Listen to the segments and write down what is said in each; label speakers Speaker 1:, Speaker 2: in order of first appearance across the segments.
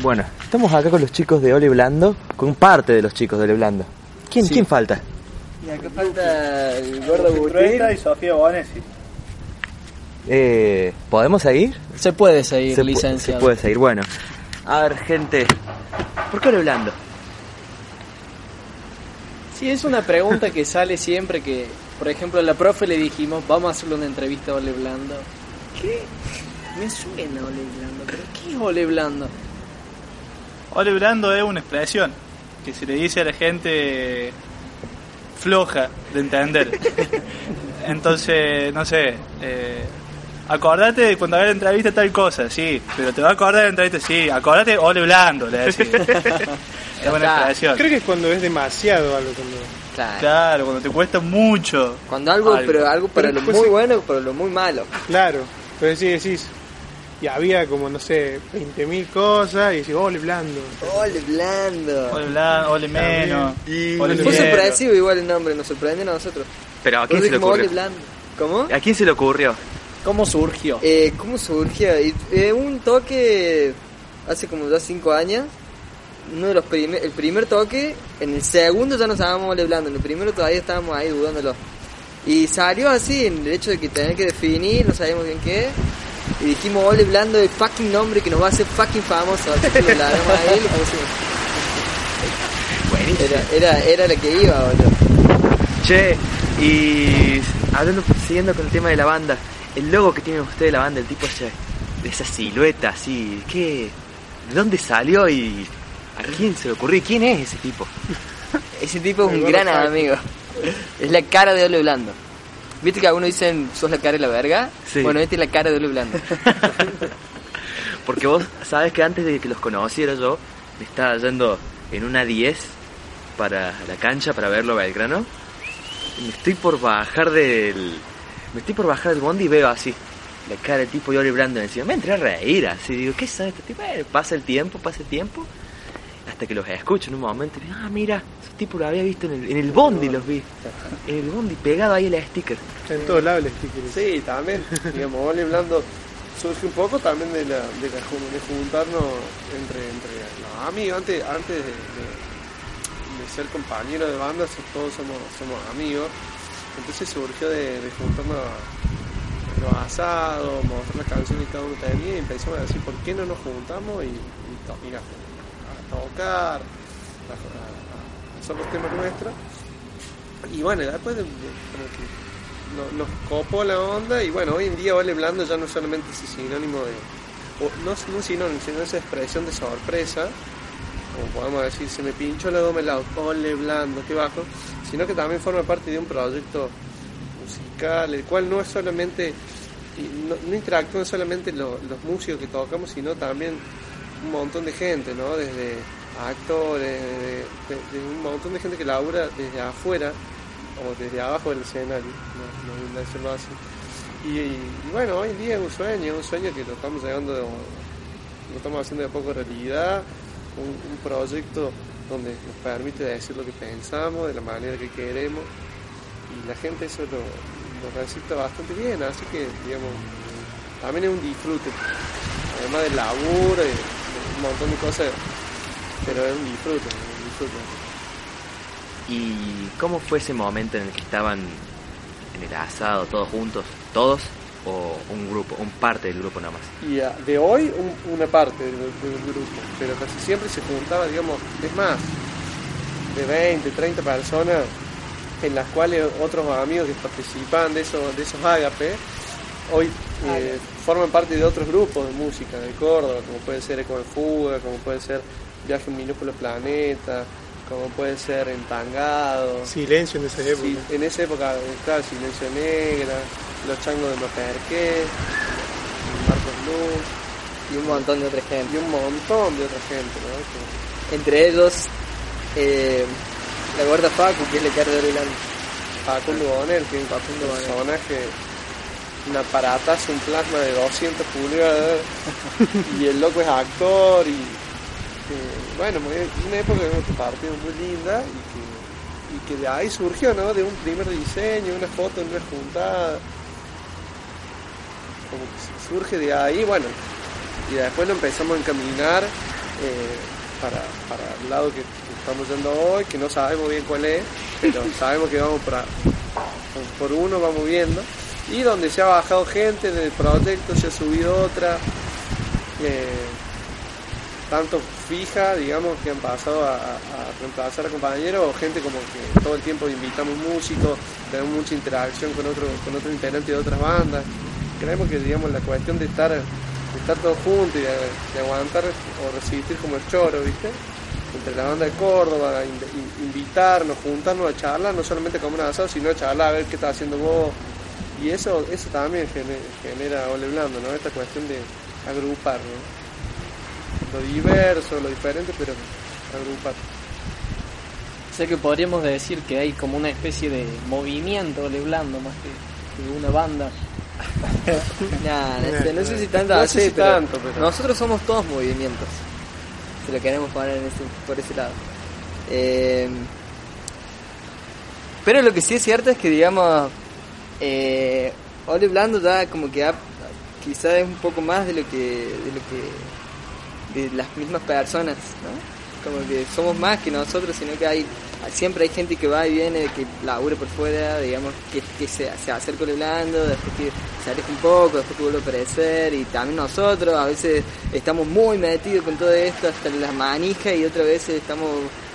Speaker 1: Bueno, estamos acá con los chicos de Ole Blando, con parte de los chicos de Ole Blando. ¿Quién, ¿quién falta?
Speaker 2: Y acá falta el gordo.
Speaker 3: Trueta y Sofía Bonesi.
Speaker 1: Eh, ¿Podemos seguir?
Speaker 2: Se puede seguir,
Speaker 1: se, pu-
Speaker 2: licenciado.
Speaker 1: se puede seguir. Bueno, a ver, gente, ¿por qué Ole Blando?
Speaker 2: Sí, es una pregunta que sale siempre que, por ejemplo, a la profe le dijimos, vamos a hacerle una entrevista a Ole Blando. ¿Qué? Me suena Ole Blando, pero ¿qué es Ole Blando?
Speaker 3: Ole Blando es una expresión que se le dice a la gente floja de entender. Entonces, no sé, eh, acordate de cuando haga la entrevista tal cosa, sí, pero te va a acordar de la entrevista, sí, acordate Ole Blando, le decís. es una expresión.
Speaker 4: Creo que es cuando es demasiado algo. Cuando...
Speaker 2: Claro.
Speaker 3: Claro, cuando te cuesta mucho.
Speaker 2: Cuando algo,
Speaker 3: Algo.
Speaker 2: pero algo para
Speaker 4: Pero
Speaker 2: lo muy bueno, para lo muy malo.
Speaker 4: Claro, pero sí decís. Y había como, no sé, 20.000 cosas y decís, ole, blando.
Speaker 2: Ole Blando.
Speaker 3: Ole Blando, Ole Menos.
Speaker 1: Y-
Speaker 3: Ole
Speaker 2: Fue sorpresivo igual el nombre, nos sorprendió a nosotros.
Speaker 1: Pero ¿a quién se le
Speaker 2: Ole
Speaker 1: ocurrió?
Speaker 2: Blando. ¿Cómo?
Speaker 1: ¿A quién se le ocurrió?
Speaker 2: ¿Cómo surgió? Eh, ¿Cómo surgió? Eh, un toque hace como ya cinco años. Uno de los primer, el primer toque, en el segundo ya nos estábamos hablando, en el primero todavía estábamos ahí dudándolo. Y salió así, en el hecho de que tener que definir, no sabíamos bien qué. Y dijimos, Ole Blando, el fucking nombre que nos va a hacer fucking famoso. Así que lo largamos ahí y lo pusimos. Era, era, era la que iba, boludo.
Speaker 1: Che, y hablando, siguiendo con el tema de la banda, el logo que tienen ustedes de la banda, el tipo ese, de esa silueta así, ¿qué? ¿De dónde salió y a quién se le ocurrió? ¿Y ¿Quién es ese tipo?
Speaker 2: Ese tipo es un gran amigo. Es la cara de Ole Blando. ¿Viste que algunos dicen, sos la cara de la verga?
Speaker 1: Sí.
Speaker 2: Bueno, es la cara de Ole Blando.
Speaker 1: Porque vos sabes que antes de que los conociera yo, me estaba yendo en una 10 para la cancha para verlo a Belgrano. Me estoy por bajar del. Me estoy por bajar del bondi y veo así. La cara del tipo y Ole Brando encima. Me entré a reír así. Digo, ¿qué sabe este tipo? Eh, pasa el tiempo, pasa el tiempo. Hasta que los escucho en un momento. Y digo, ah, mira, esos tipos los había visto en el, en el bondi, los vi. En el bondi, pegado ahí el sticker.
Speaker 4: En todos lados el sticker.
Speaker 5: Sí, también, digamos, Ole Blando surge un poco también de, la, de, la de juntarnos entre, entre los amigos, antes, antes de, de- de ser compañeros de banda, todos somos, somos amigos, entonces surgió de, de juntarnos a los asados, mostrar las canciones que cada uno tenía y empezamos a decir, ¿por qué no nos juntamos y, y a, a hacer los temas nuestros? Y bueno, después de, de- nos copó la onda y bueno, hoy en día Ole Blando ya no solamente es sinónimo de, o no, no sinónimo, sino esa expresión de sorpresa, como podemos decir, se me pinchó la goma helado, Ole Blando, qué bajo, sino que también forma parte de un proyecto musical, el cual no es solamente, no, no interactúan solamente lo- los músicos que tocamos, sino también un montón de gente, ¿no? Desde actores, de, un montón de gente que labura desde afuera o desde abajo del escenario, no, no decirlo así. Y, bueno, hoy en día es un sueño, un sueño que lo estamos llegando, lo estamos haciendo de poco realidad, un, proyecto donde nos permite decir lo que pensamos, de la manera que queremos, y la gente eso lo, lo recibe bastante bien, así que, digamos, también es un disfrute, además del laburo y montón de cosas, pero es un disfrute, un disfrute.
Speaker 1: ¿Y cómo fue ese momento en el que estaban en el asado todos juntos? ¿Todos? ¿O un grupo, un parte del grupo nada más?
Speaker 5: Y ah, de hoy un- una parte del, del grupo, pero casi siempre se juntaba, digamos, es más, de 20, 30 personas, en las cuales otros amigos que participaban de esos, de esos ágapes, hoy eh, forman parte de otros grupos de música de Córdoba, como puede ser Eco de Fuga, como puede ser Viaje un minúsculo planeta, como puede ser Entangado.
Speaker 4: Silencio en esa época.
Speaker 5: Sí, en esa época estaba Silencio Negra, Los Changos de Maperqué, Marcos Luz
Speaker 2: Y un montón de otra gente.
Speaker 5: y un montón de otra gente, ¿no? Que-
Speaker 2: Entre ellos, eh, la gorda Facu, que es la cara de.
Speaker 5: Facundo Bonel, que es un personaje, un aparatazo, un plasma de 200 pulgadas, y el loco es actor, y eh, bueno, una época nuestro partido muy linda, y que, de ahí surgió, ¿no? De un primer diseño, una foto en una juntada, como que surge de ahí, bueno, y después lo empezamos a encaminar eh, para, para el lado que estamos yendo hoy, que no sabemos bien cuál es, pero sabemos que vamos por, por uno, vamos viendo, y donde se ha bajado gente del proyecto, se ha subido otra, eh, tanto fija, digamos, que han pasado a, reemplazar a compañeros, o gente como que todo el tiempo invitamos músicos, tenemos mucha interacción con otros con otros integrantes de otras bandas. Creemos que digamos la cuestión de estar, estar todos juntos y de, aguantar o resistir como el choro, ¿viste? Entre la banda de Córdoba, invitarnos, juntarnos a charlar, no solamente como una asado, sino a charlar a ver qué está haciendo vos. Y eso, eso también genera, genera ole blando, ¿no? Esta cuestión de agrupar, ¿no? lo diverso, lo diferente, pero agrupar.
Speaker 2: Sé que podríamos decir que hay como una especie de movimiento leblando más que, una banda. no, sé si tanto, tanto nosotros somos todos movimientos, si lo queremos poner por ese lado. Eh, pero lo que sí es cierto es que, digamos, eh, Ole Blando ya como que quizás es un poco más de lo que, de lo que de las mismas personas, ¿no? Como que somos más que nosotros, sino que hay siempre hay gente que va y viene, que labure por fuera, digamos, que, se, se acerca hablando, después que se aleja un poco, después que vuelve a aparecer, y también nosotros a veces estamos muy metidos con todo esto, hasta las manijas, y otras veces estamos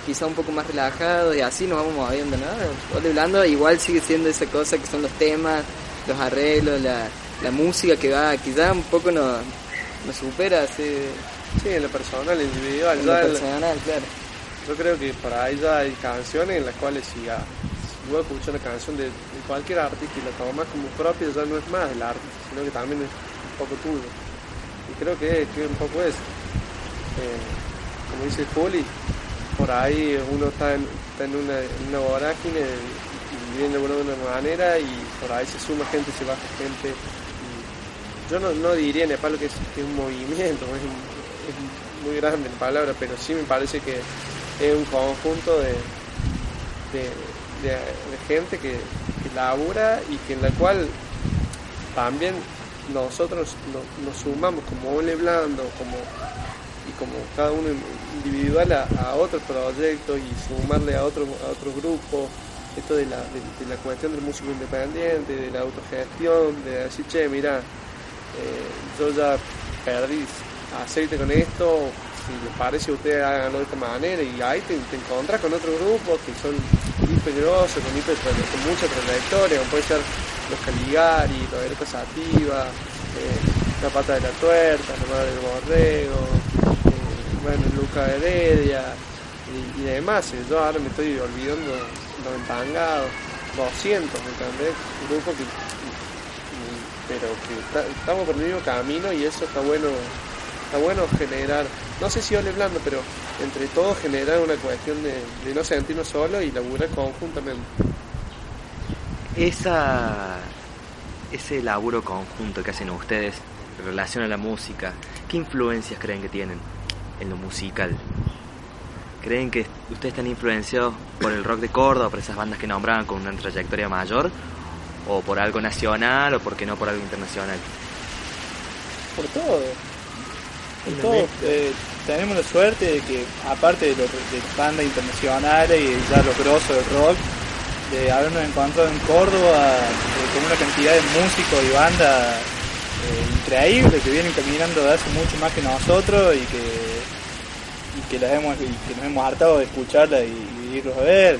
Speaker 2: quizá un poco más relajados, y así nos vamos moviendo, ¿no? Ole Blando igual sigue siendo esa cosa que son los temas, los arreglos, la, la música que va, quizá un poco nos, nos supera, así
Speaker 5: Sí, en lo personal, individual.
Speaker 2: En lo personal, claro.
Speaker 5: Yo creo que para ahí ya hay canciones en las cuales si, ya, si vos escuchas una canción de, cualquier artista y la tomas como propia, ya no es más del artista, sino que también es un poco tuyo. Y creo que, que un poco es, eh, como dice Juli, por ahí uno está en, una, una vorágine y viene de una manera y por ahí se suma gente, se baja gente. yo no, no diría en Nepal que es, que es un movimiento, es muy grande en palabras, pero sí me parece que es un conjunto de, de, gente que, labura y que en la cual también nosotros nos, sumamos como Ole Blando como, y como cada uno individual a, otro proyecto y sumarle a otro, a otro grupo esto de la, de, la cuestión del músico independiente, de la autogestión, de decir, che, mira, eh, yo ya perdí aceite con esto, si les parece ustedes háganlo de esta manera y ahí te, te encontrás con otro grupo que son muy peligrosos, con, con mucha trayectoria, como puede ser los Caligari, los Ereca Sativa, eh, la pata de la tuerta, la madre del borrego, bueno, Luca Heredia y, demás. Yo ahora me estoy olvidando los entangados, 200, ¿me entendés? Grupo que pero que estamos por el mismo camino y eso está bueno está bueno generar, no sé si ole blando, pero entre todos generar una cuestión de, no sentirnos solos y laburar conjuntamente.
Speaker 1: Esa, ese laburo conjunto que hacen ustedes en relación a la música, ¿qué influencias creen que tienen en lo musical? ¿Creen que ustedes están influenciados por el rock de Córdoba, por esas bandas que nombraban con una trayectoria mayor? ¿O por algo nacional o por qué no por algo internacional?
Speaker 3: Por todo todos eh, tenemos la suerte de que, aparte de, los, de bandas internacionales y ya los grosos del rock, de habernos encontrado en Córdoba eh, con una cantidad de músicos y bandas eh, increíbles que vienen caminando de hace mucho más que nosotros y que, que, las hemos, y que nos hemos hartado de escucharlas y, irlos a ver.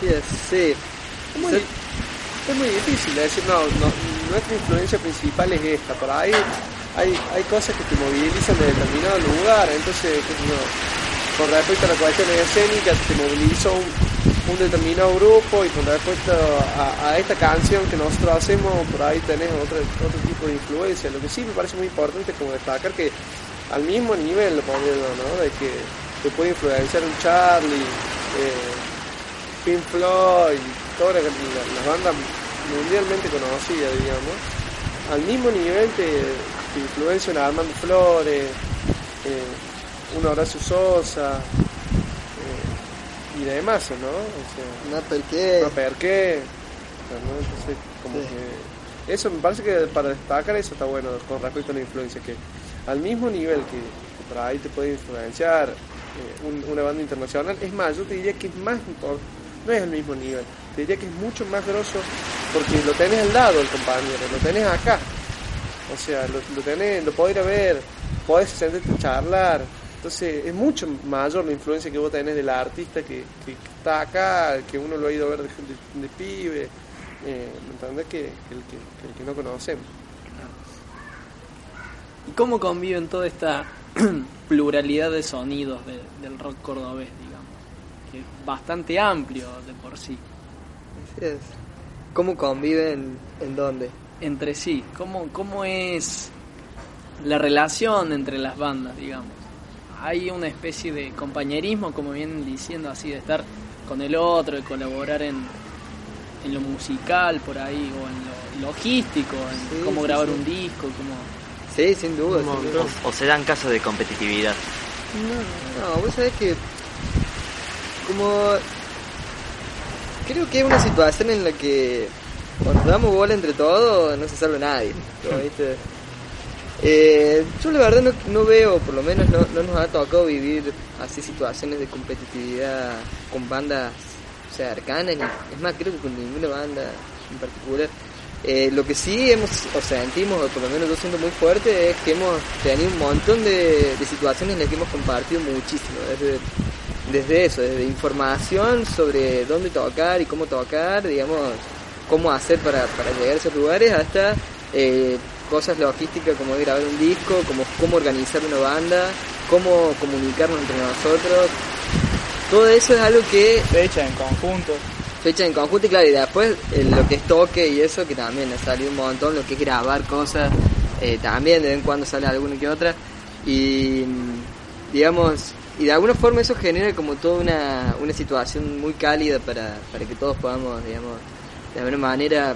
Speaker 2: Sí,
Speaker 5: Es muy, es muy difícil decir, no, no, nuestra influencia principal es esta, por ahí hay, hay cosas que te movilizan de determinado lugar, entonces, con respecto a la cuestión escénica, te movilizó un, determinado grupo y con respecto a, esta canción que nosotros hacemos, por ahí tenés otro, otro tipo de influencia. Lo que sí me parece muy importante como destacar que al mismo nivel, ¿no? De que te puede influenciar un Charlie, eh, Pink Floyd, todas las, las bandas mundialmente conocidas, digamos, al mismo nivel te, influencia una Armando Flores, eh, un Horacio Sosa eh, y demás, ¿no?
Speaker 2: O sea, no qué.
Speaker 5: No qué. Entonces, como que eso me parece que para destacar eso está bueno con respecto a la influencia que al mismo nivel que, por ahí te puede influenciar eh, una banda internacional, es más, yo te diría que es más no es al mismo nivel, te diría que es mucho más grosso porque lo tenés al lado el compañero, lo tenés acá, o sea, lo, lo tenés, lo podés ir a ver, podés sentarte a charlar, entonces es mucho mayor la influencia que vos tenés del artista que, está acá, que uno lo ha ido a ver de, de, pibe, eh, ¿me entendés? Que, el que, el que no conocemos.
Speaker 6: ¿Y cómo conviven toda esta pluralidad de sonidos del rock cordobés, digamos? Que es bastante amplio de por sí.
Speaker 2: Así es. ¿Cómo conviven en dónde?
Speaker 6: Entre sí. ¿Cómo, ¿Cómo es la relación entre las bandas, digamos? hay una especie de compañerismo, como vienen diciendo, así de estar con el otro, de colaborar en, en lo musical por ahí, o en lo logístico, en cómo grabar un disco, como...
Speaker 2: Sí, sin duda.
Speaker 1: O, se dan casos de competitividad.
Speaker 2: No, no, vos sabés que como creo que es una situación en la que cuando damos bola entre todos no se salva nadie. ¿viste? Eh, yo la verdad no, veo, por lo menos no, nos ha tocado vivir así situaciones de competitividad con bandas cercanas, es más, creo que con ninguna banda en particular. Eh, lo que sí hemos, o sentimos, o por lo menos yo siento muy fuerte, es que hemos tenido un montón de, situaciones en las que hemos compartido muchísimo, desde, desde eso, desde información sobre dónde tocar y cómo tocar, digamos, cómo hacer para, para llegar a esos lugares, hasta eh, cosas logísticas como grabar un disco, como cómo organizar una banda, cómo comunicarnos entre nosotros. Todo eso es algo que...
Speaker 3: Fecha en conjunto.
Speaker 2: Fecha en conjunto y claro, y después eh, lo que es toque y eso, que también ha salido un montón, lo que es grabar cosas, eh, también de vez en cuando sale alguna que otra. Y digamos, y de alguna forma eso genera como toda una, una situación muy cálida para, para que todos podamos, digamos, de alguna manera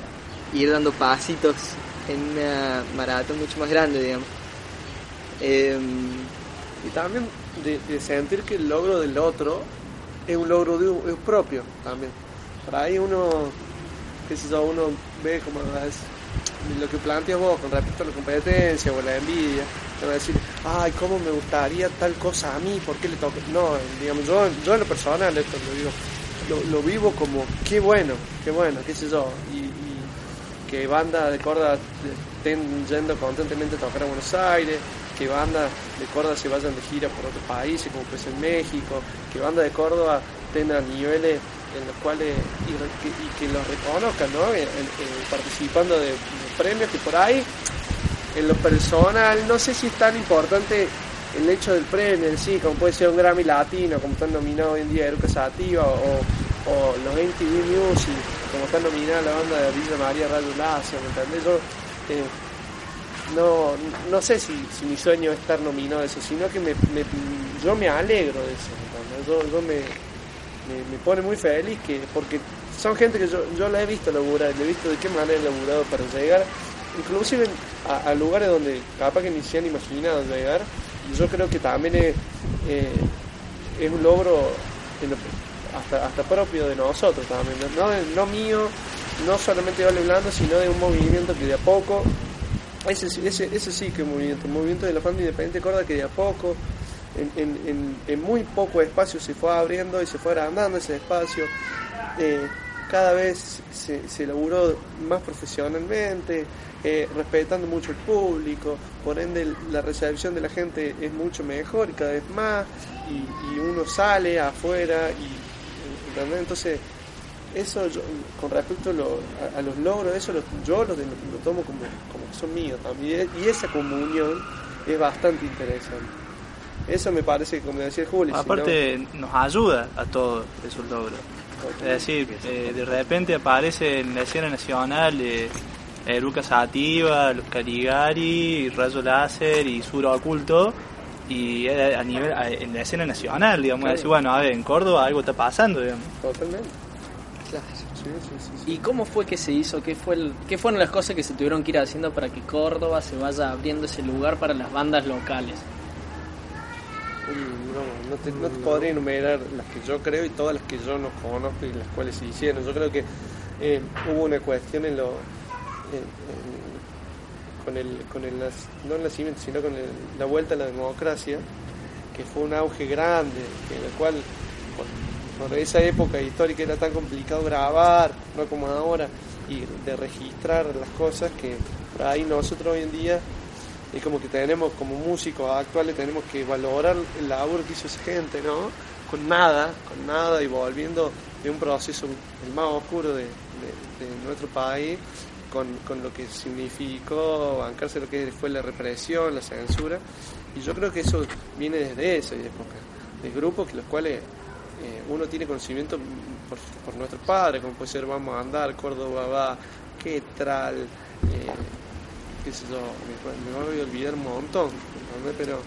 Speaker 2: ir dando pasitos en una maratón mucho más grande, digamos.
Speaker 5: Em, y también de, sentir que el logro del otro es un logro de, propio también. Por ahí uno, qué sé yo, uno ve como lo que planteas vos con respecto a la competencia o la envidia, te va a decir, ay, cómo me gustaría tal cosa a mí, ¿por qué le toca? No, digamos, yo, yo en lo personal esto lo digo, lo, vivo como, qué bueno, qué bueno, qué sé yo, y, que bandas de Córdoba estén yendo constantemente a tocar a Buenos Aires, que bandas de Córdoba se vayan de gira por otros países, como pues en México, que bandas de Córdoba tengan niveles en los cuales y, que, los reconozcan, ¿no? participando de, premios que por ahí, en lo personal, no sé si es tan importante el hecho del premio en sí, como puede ser un Grammy Latino, como están nominados hoy en día Eruca Sativa o, o los MTV Music como está nominada la banda de Villa María Rayo Lacio, ¿me entendés? Yo eh, no, no sé si, si, mi sueño es estar nominado a eso, sino que me, yo me alegro de eso, yo, me, me, pone muy feliz que, porque son gente que yo, yo la he visto laburar, le he visto de qué manera han laburado para llegar, inclusive a, lugares donde capaz que ni se han imaginado llegar, yo creo que también es, eh, es un logro hasta, hasta propio de nosotros también, no, no mío, no solamente de Blando, sino de un movimiento que de a poco, ese, ese, ese sí que es un movimiento, un movimiento de la familia independiente Córdoba que de a poco, en, muy poco espacio se fue abriendo y se fue agrandando ese espacio. Eh, cada vez se, se elaboró más profesionalmente, eh, respetando mucho el público, por ende la recepción de la gente es mucho mejor y cada vez más, y, uno sale afuera y entonces, eso con respecto a, los logros, eso yo lo, tomo como, como son míos también. Y esa comunión es bastante interesante. Eso me parece, como decía Julio.
Speaker 3: Aparte, nos ayuda a todos esos logros. Es decir, eh, de repente aparece en la escena nacional eh, Eruca Sativa, Los Caligari, Rayo Láser y Suro Oculto y a nivel en la escena nacional, digamos, decir, bueno, a ver, en Córdoba algo está pasando, digamos.
Speaker 5: Totalmente.
Speaker 6: Claro. ¿Y cómo fue que se hizo? ¿Qué, fue el, ¿Qué fueron las cosas que se tuvieron que ir haciendo para que Córdoba se vaya abriendo ese lugar para las bandas locales?
Speaker 5: No, no, te, no te podría enumerar las que yo creo y todas las que yo no conozco y las cuales se hicieron. Yo creo que eh, hubo una cuestión en lo con el, con el, no el nacimiento, sino con la vuelta a la democracia, que fue un auge grande, en el cual por, esa época histórica era tan complicado grabar, no como ahora, y de registrar las cosas que por ahí nosotros hoy en día es como que tenemos como músicos actuales tenemos que valorar el labor que hizo esa gente, ¿no? Con nada, con nada y volviendo de un proceso el más oscuro de, nuestro país con, con, lo que significó bancarse lo que fue la represión, la censura y yo creo que eso viene desde esa época, de grupos que los cuales eh, uno tiene conocimiento por, por nuestros padres, como puede ser Vamos a Andar, Córdoba Va, Quetral, eh, qué sé yo, me, voy a olvidar un montón, pero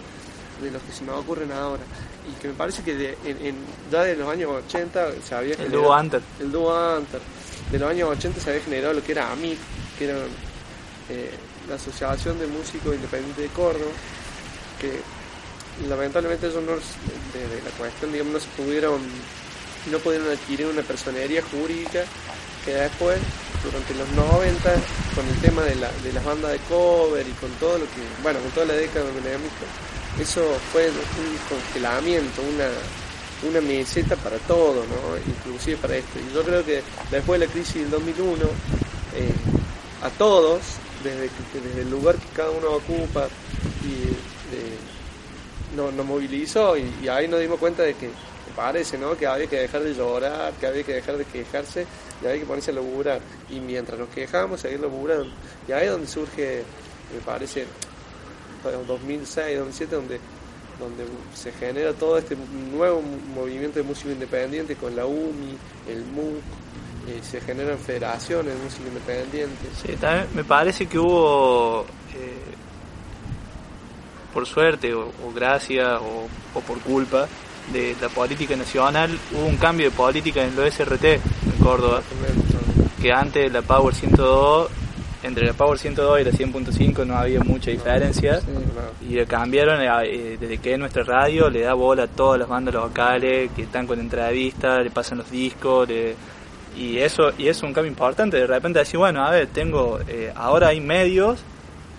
Speaker 5: de los que se me ocurren ahora. Y que me parece que de, en, ya de los años 80 se había
Speaker 3: generado... El dúo Anter.
Speaker 5: El dúo Anter. De los años 80 se había generado lo que era AMIC, que era eh, la Asociación de Músicos Independientes de Córdoba, que lamentablemente eso no, de, la cuestión, digamos, no se pudieron, no pudieron adquirir una personería jurídica que después, durante los 90, con el tema de, la, de las bandas de cover y con todo lo que, bueno, con toda la década de eso fue un congelamiento, una, una meseta para todo, ¿no? inclusive para esto. Y yo creo que después de la crisis del 2001, eh, a todos, desde, desde el lugar que cada uno ocupa y nos, movilizó y, ahí nos dimos cuenta de que parece, ¿no? Que había que dejar de llorar, que había que dejar de quejarse y había que ponerse a laburar. Y mientras nos quejamos, seguir laburando. Y ahí es donde surge, me parece, 2006, 2007, donde, donde se genera todo este nuevo movimiento de música independiente con la UMI, el MUC, y se generan federaciones de música independiente.
Speaker 3: Sí, también me parece que hubo eh, por suerte o, gracias o, por culpa de la política nacional, hubo un cambio de política en lo SRT en Córdoba, que antes la Power 102, entre la Power 102 y la 100.5 no había mucha diferencia, y cambiaron eh, desde que nuestra radio le da bola a todas las bandas locales que están con entrevistas, le pasan los discos, y eso y es un cambio importante, de repente decir, bueno, a ver, tengo, eh, ahora hay medios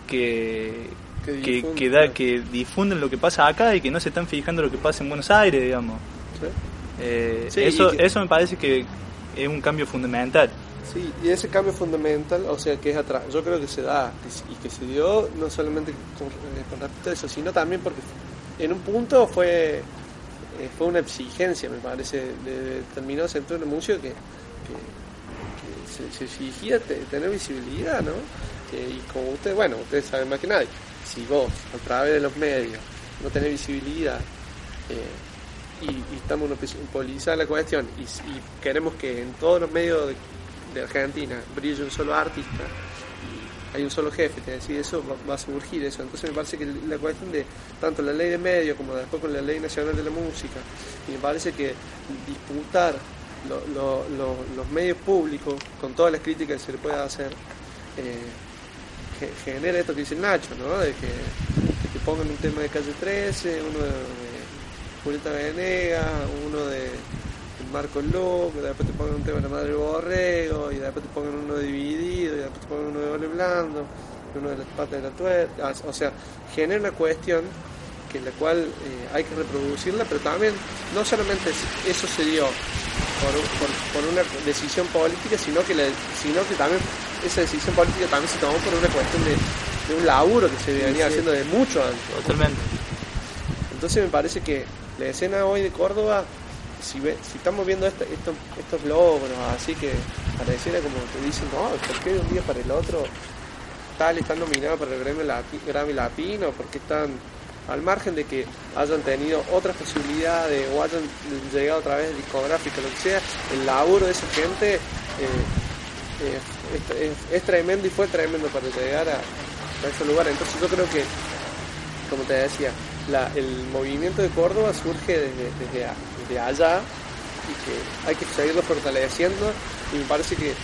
Speaker 3: que, que, da, que difunden lo que pasa acá y que no se están fijando lo que pasa en Buenos Aires, digamos. Eh, eso, eso me parece que es un cambio fundamental.
Speaker 5: Sí, y ese cambio fundamental, o sea, que es atrás, yo creo que se da y que se dio no solamente con, eh, respecto a eso, sino también porque en un punto fue eh, fue una exigencia, me parece, de, de determinado sector de música que, que, se, exigía tener visibilidad, ¿no? y como usted, bueno, ustedes saben más que nadie, si vos a través de los medios no tenés visibilidad eh, y, estamos monopolizando la cuestión y, queremos que en todos los medios de, Argentina brille un solo artista y hay un solo jefe, te decir eso va, a surgir eso. Entonces me parece que la cuestión de tanto la ley de medios como después con la ley nacional de la música, y me parece que disputar los medios públicos con todas las críticas que se le pueda hacer, eh, genera esto que dice Nacho, ¿no? De que, te pongan un tema de calle 13, uno de, Julieta Venega, uno de, Marco Loco, después te pongan un tema de la Madre Borrego, y después te pongan uno de Dividido, y después te pongan uno de Ole Blando, uno de las patas de la tuerca. O sea, genera una cuestión que la cual eh, hay que reproducirla, pero también no solamente eso se dio por, por, una decisión política, sino que, sino que también esa decisión política también se tomó por una cuestión de, un laburo que se venía haciendo de mucho antes.
Speaker 3: Totalmente.
Speaker 5: Entonces me parece que la escena hoy de Córdoba, si, ve, si estamos viendo estos, estos logros, así que pareciera como que dicen, no, ¿por qué de un día para el otro tal están nominados para el Grammy, Latino? ¿Por qué están al margen de que hayan tenido otras posibilidades o hayan llegado a través de discográfica, lo que sea, el laburo de esa gente eh, eh, es, tremendo y fue tremendo para llegar a, ese lugar. Entonces yo creo que, como te decía, el movimiento de Córdoba surge desde, allá y que hay que seguirlo fortaleciendo y me parece que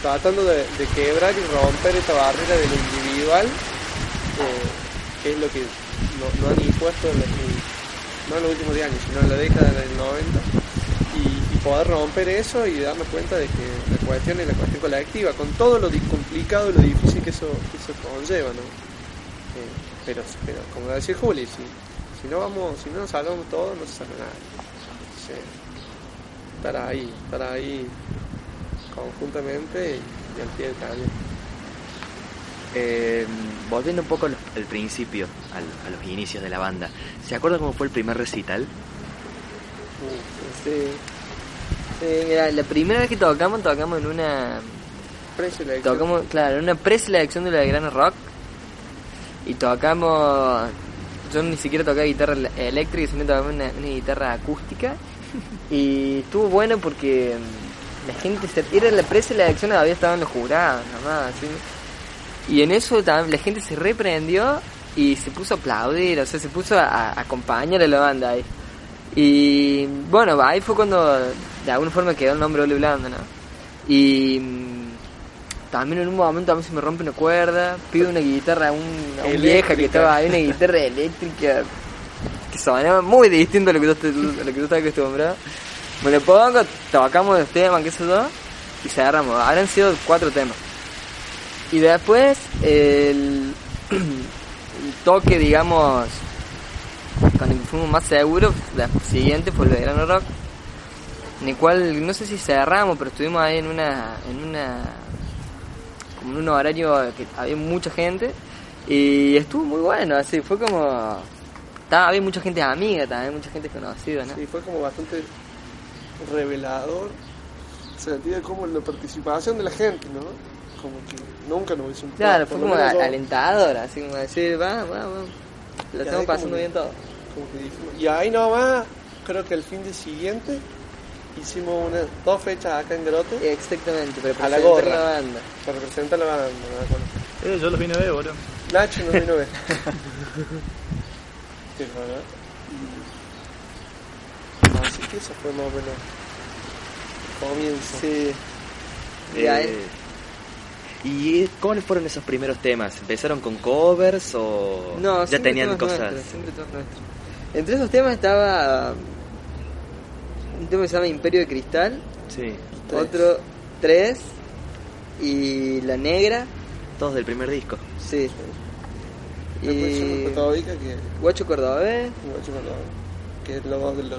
Speaker 5: tratando de, quebrar y romper esta barrera de lo individual, eh, que es lo que no, han impuesto en no en los últimos 10 años, sino en la década del 90, y poder romper eso y darnos cuenta de que la cuestión es la cuestión colectiva, con todo lo complicado y lo difícil que eso, eso conlleva, ¿no? Eh, pero, pero, como decía Juli, si, si no vamos, si no nos salvamos todos, no se salva nada. estar ahí, estar ahí conjuntamente y, al pie del cañón.
Speaker 1: Eh, volviendo un poco al, principio, a los inicios de la banda, ¿se acuerda cómo fue el primer recital?
Speaker 2: Sí. mira, la primera vez que tocamos, tocamos en una.
Speaker 5: Preselección.
Speaker 2: Tocamos, claro, en una preselección de la Gran Rock. Y tocamos. Yo ni siquiera tocaba guitarra eléctrica, sino tocaba una, guitarra acústica. Y estuvo bueno porque mm, la gente se. Era la preselección, todavía estaban los jurados, nada más. Y en eso la gente se reprendió y se puso a aplaudir, o sea, se puso a, a acompañar a la banda ahí. Y bueno, ahí fue cuando de alguna forma quedó el nombre Oli Blando, ¿no? Y mm, también en un momento a mí se me rompe una cuerda, pido una guitarra a un, a vieja que estaba ahí, una guitarra eléctrica que sonaba muy distinto a lo que tú, a lo que tú estabas acostumbrado. Me lo pongo, tocamos los temas, qué sé yo, y se agarramos. Habrán sido cuatro temas. Y después el, toque, digamos, cuando fuimos más seguros, la siguiente fue el verano rock, en el cual no sé si cerramos, pero estuvimos ahí en una, en una, como en un horario que había mucha gente y estuvo muy bueno, así fue como, estaba, había mucha gente amiga también, mucha gente conocida, ¿no?
Speaker 5: Sí, fue como bastante revelador, sentido como la participación de la gente, ¿no? Como que nunca nos hubiese
Speaker 2: Claro, fue como alentador, así como decir, va, va, va. Lo estamos pasando bien todo.
Speaker 5: Y ahí nomás, creo que el fin de siguiente hicimos una, dos fechas acá en Grote.
Speaker 2: Exactamente,
Speaker 5: para a la la banda. Para representar la banda,
Speaker 3: eh, yo los vine a ver, boludo.
Speaker 5: Nacho nos vino a ver. Qué raro. Así que eso fue más o menos comienzo.
Speaker 2: Sí.
Speaker 1: Eh, ¿Y cómo fueron esos primeros temas? ¿Empezaron con covers o
Speaker 2: no,
Speaker 1: ya tenían cosas?
Speaker 2: Entre esos temas estaba un tema que se llama Imperio de Cristal.
Speaker 1: Sí.
Speaker 2: Otro, Tres. Y La Negra.
Speaker 1: Todos del primer disco.
Speaker 2: Sí.
Speaker 5: Y.
Speaker 2: Guacho Cordobés.
Speaker 5: Guacho Cordobés. Que es lo más lo,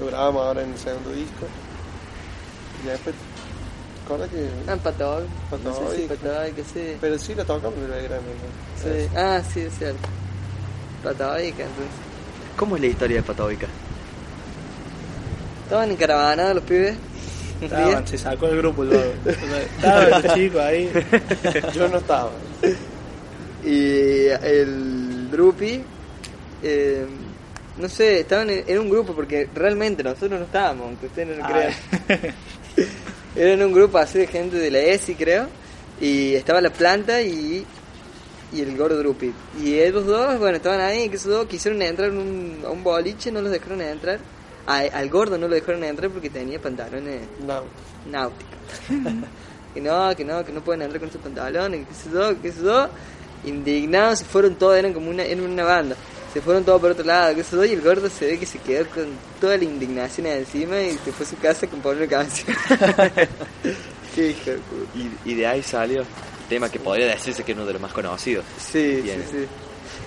Speaker 5: lo grabamos ahora en el segundo disco. Y después ¿Recuerda que.?
Speaker 2: Ah, Patog.
Speaker 5: Patog.
Speaker 2: No sé si Patog, que sí.
Speaker 5: Pero sí la tocamos en el.
Speaker 2: Sí. Ah, sí, es cierto. Patovica, entonces.
Speaker 1: ¿Cómo es la historia de Patovica?
Speaker 2: Estaban en caravana los pibes.
Speaker 3: Estaban, se sacó el grupo luego. Estaban los chicos ahí.
Speaker 5: Yo no estaba.
Speaker 2: Y el Drupi. Eh, no sé, estaban en, en, un grupo porque realmente nosotros no estábamos, aunque ustedes no lo crean. Eran un grupo así de gente de la ESI, creo. Y estaba la planta y, y el gordo Drupi. Y ellos dos, bueno, estaban ahí, que esos dos quisieron entrar un, a un boliche, no los dejaron entrar. al gordo no lo dejaron entrar porque tenía pantalones náuticos. que no, que no, que no pueden entrar con esos pantalones, que se yo, que yo. Indignados, se fueron todos, eran como una, en una banda se fueron todos por otro lado, que eso y el gordo se ve que se quedó con toda la indignación encima y se fue a su casa con una canción. Qué hijo
Speaker 1: y, y, de ahí salió el tema que podría decirse que es uno de los más conocidos.
Speaker 2: Sí, sí, sí.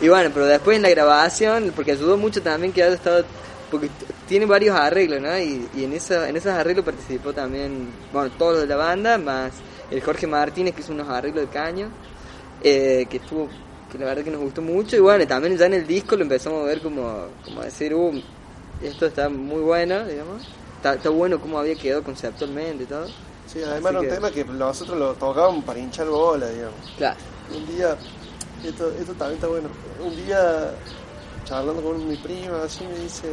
Speaker 2: Y bueno, pero después en la grabación, porque ayudó mucho también que haya estado, porque tiene varios arreglos, ¿no? Y, y en, esa, en esos arreglos participó también, bueno, todos los de la banda, más el Jorge Martínez que hizo unos arreglos de caño, eh, que estuvo que la verdad que nos gustó mucho y bueno, también ya en el disco lo empezamos a ver como, como decir, uh, esto está muy bueno, digamos, está, está bueno como había quedado conceptualmente y todo.
Speaker 5: Sí, además era un tema que nosotros lo tocábamos para hinchar bola, digamos.
Speaker 2: Claro.
Speaker 5: Un día, esto, esto también está bueno, un día charlando con mi prima, así me dice,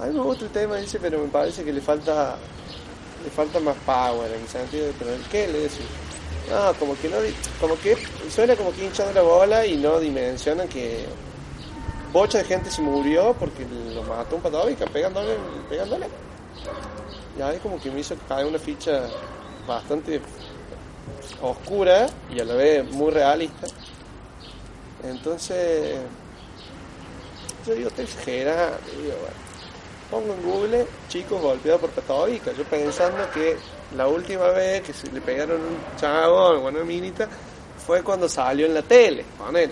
Speaker 5: a mí me gusta el tema, dice, pero me parece que le falta le falta más power en el sentido de, pero ¿qué le decís? No, como que no, como que suena como que hinchando la bola y no dimensionan que bocha de gente se murió porque lo mató un patavica pegándole, pegándole. Y ahí como que me hizo caer una ficha bastante oscura y a la vez muy realista. Entonces, yo digo, te exagerando, pongo en Google chicos golpeados por patobica. Yo pensando que la última vez que le pegaron un chavo o una minita fue cuando salió en la tele con él.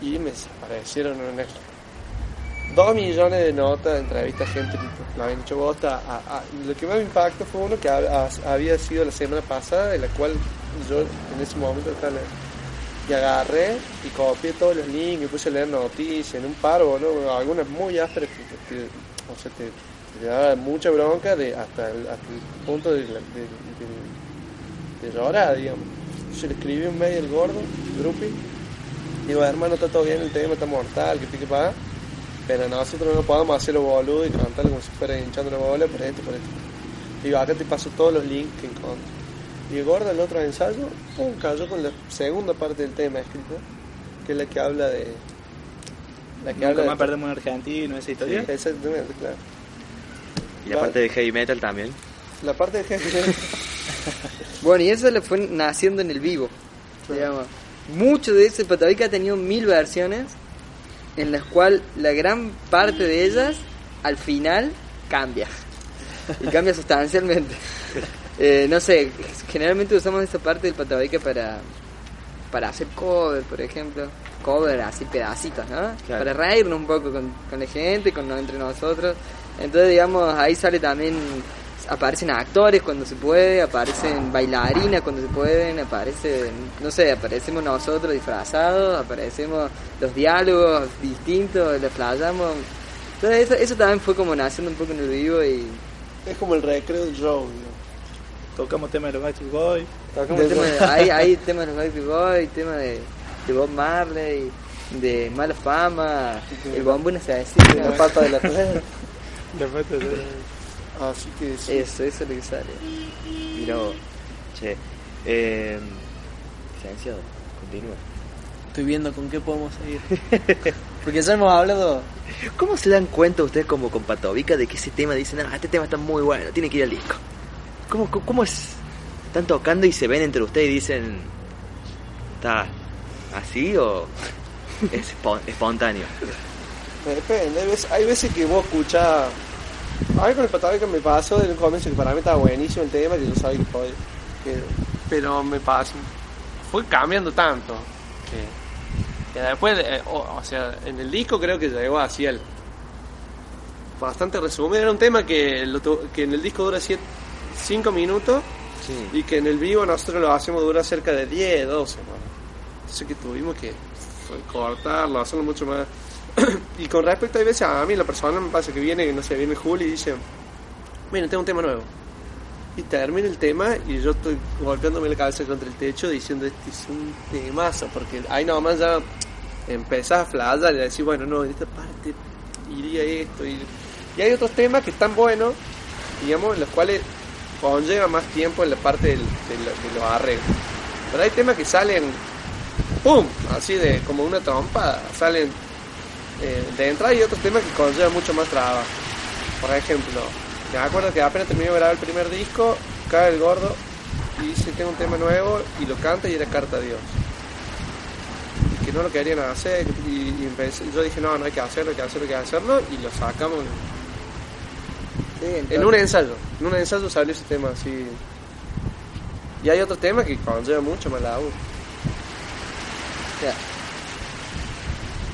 Speaker 5: Y me aparecieron en el dos millones de notas, de entrevistas, gente que lo habían hecho lo que más me impactó fue uno que había sido la semana pasada, en la cual yo en ese momento estaba y agarré y copié todos los links y puse a leer noticias en un paro, ¿no? algunas muy ásperas que, sea, te, daba mucha bronca de, hasta, el, punto de, de, llorar, digamos. Yo le escribí un mail al gordo, Grupi, digo, hermano, está todo bien, el tema está mortal, que pique para pero nosotros no podemos hacerlo boludo y cantar como si fuera hinchando la bola por esto, por esto. Digo, acá te paso todos los links que encontré. Y el gordo, el otro ensayo, pum, cayó con la segunda parte del tema escrito, que es la que habla de.
Speaker 3: La que habla más perdemos un argentino, esa historia.
Speaker 5: Sí, exactamente, claro.
Speaker 1: Y la, parte de heavy metal también.
Speaker 5: La parte de heavy metal.
Speaker 2: bueno, y eso le fue naciendo en el vivo. Mucho de ese Patavica ha tenido mil versiones, en las cuales la gran parte de ellas, al final, cambia. Y cambia sustancialmente. Eh, no sé, generalmente usamos esa parte del patavica para, para hacer cover, por ejemplo. Cover, así pedacitos, ¿no? Para reírnos un poco con, con la gente, con entre nosotros. Entonces, digamos, ahí sale también aparecen actores cuando se puede, aparecen bailarinas cuando se pueden, aparecen, no sé, aparecemos nosotros disfrazados, aparecemos los diálogos distintos, les flayamos. Entonces eso, eso también fue como naciendo un poco en el vivo y...
Speaker 5: Es como el recreo del show,
Speaker 3: Tocamos temas de los Backstreet Boys.
Speaker 2: hay, hay temas de los Backstreet Boys, temas de, de Bob Marley, de Mala Fama, el bombo necesita,
Speaker 5: la pata de la La Así que
Speaker 2: Eso, eso es lo que sale.
Speaker 1: Mira che. Eh, continúa.
Speaker 6: Estoy viendo con qué podemos seguir. Porque ya hemos hablado.
Speaker 1: ¿Cómo se dan cuenta ustedes como con Patovica de que ese tema dicen, ah, este tema está muy bueno, tiene que ir al disco? ¿Cómo, cómo es? Están tocando y se ven entre ustedes y dicen, ¿está así o es espontáneo?
Speaker 5: Depende, hay veces, que vos escuchás. A ver, con el que me pasó del comienzo, que para mí estaba buenísimo el tema, que yo sabía que podía. pero me pasó. Fue cambiando tanto. Que, después, eh, o, sea, en el disco creo que llegó así el. Bastante resumido. Era un tema que, que en el disco dura 7 5 minutos y que en el vivo nosotros lo hacemos dura cerca de 10, 12. ¿no? Entonces que tuvimos que cortarlo, hacerlo mucho más. Y con respecto a veces a mí, la persona me pasa que viene, no sé, viene Juli y dice, mira, tengo un tema nuevo. Y termina el tema y yo estoy golpeándome la cabeza contra el techo diciendo, este es un temazo, porque ahí nomás ya empezás a flashear y a decir, bueno, no, en esta parte iría esto. Y, y hay otros temas que están buenos, digamos, en los cuales conlleva más tiempo en la parte del, de, los arreglos. Pero hay temas que salen, ¡pum! Así de como una trompa, salen eh, de entrada y otros temas que conllevan mucho más trabajo. Por ejemplo, me acuerdo que apenas terminé de grabar el primer disco, cae el gordo y dice tengo un tema nuevo y lo canta y era Carta a Dios. Y que no lo querían hacer y, yo dije no, no hay que hacerlo, hay que hacerlo, hay que hacerlo y lo sacamos en un ensayo, en un ensayo salió ese tema así. Y hay otro tema que conlleva mucho más la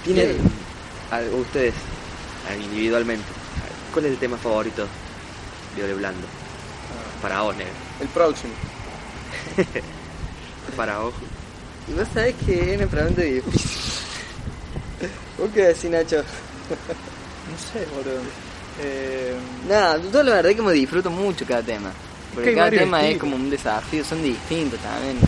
Speaker 1: ¿Tienen algo ustedes individualmente? ¿Cuál es el tema favorito de Ole Blando? Para vos,
Speaker 5: El próximo.
Speaker 1: Para vos.
Speaker 2: Y vos sabés que es una pregunta difícil. ¿Vos qué decís, Nacho?
Speaker 3: no sé, boludo.
Speaker 2: Eh... Nada, yo la verdad que me disfruto mucho cada tema. Porque cada tema es como un desafío, son distintos también.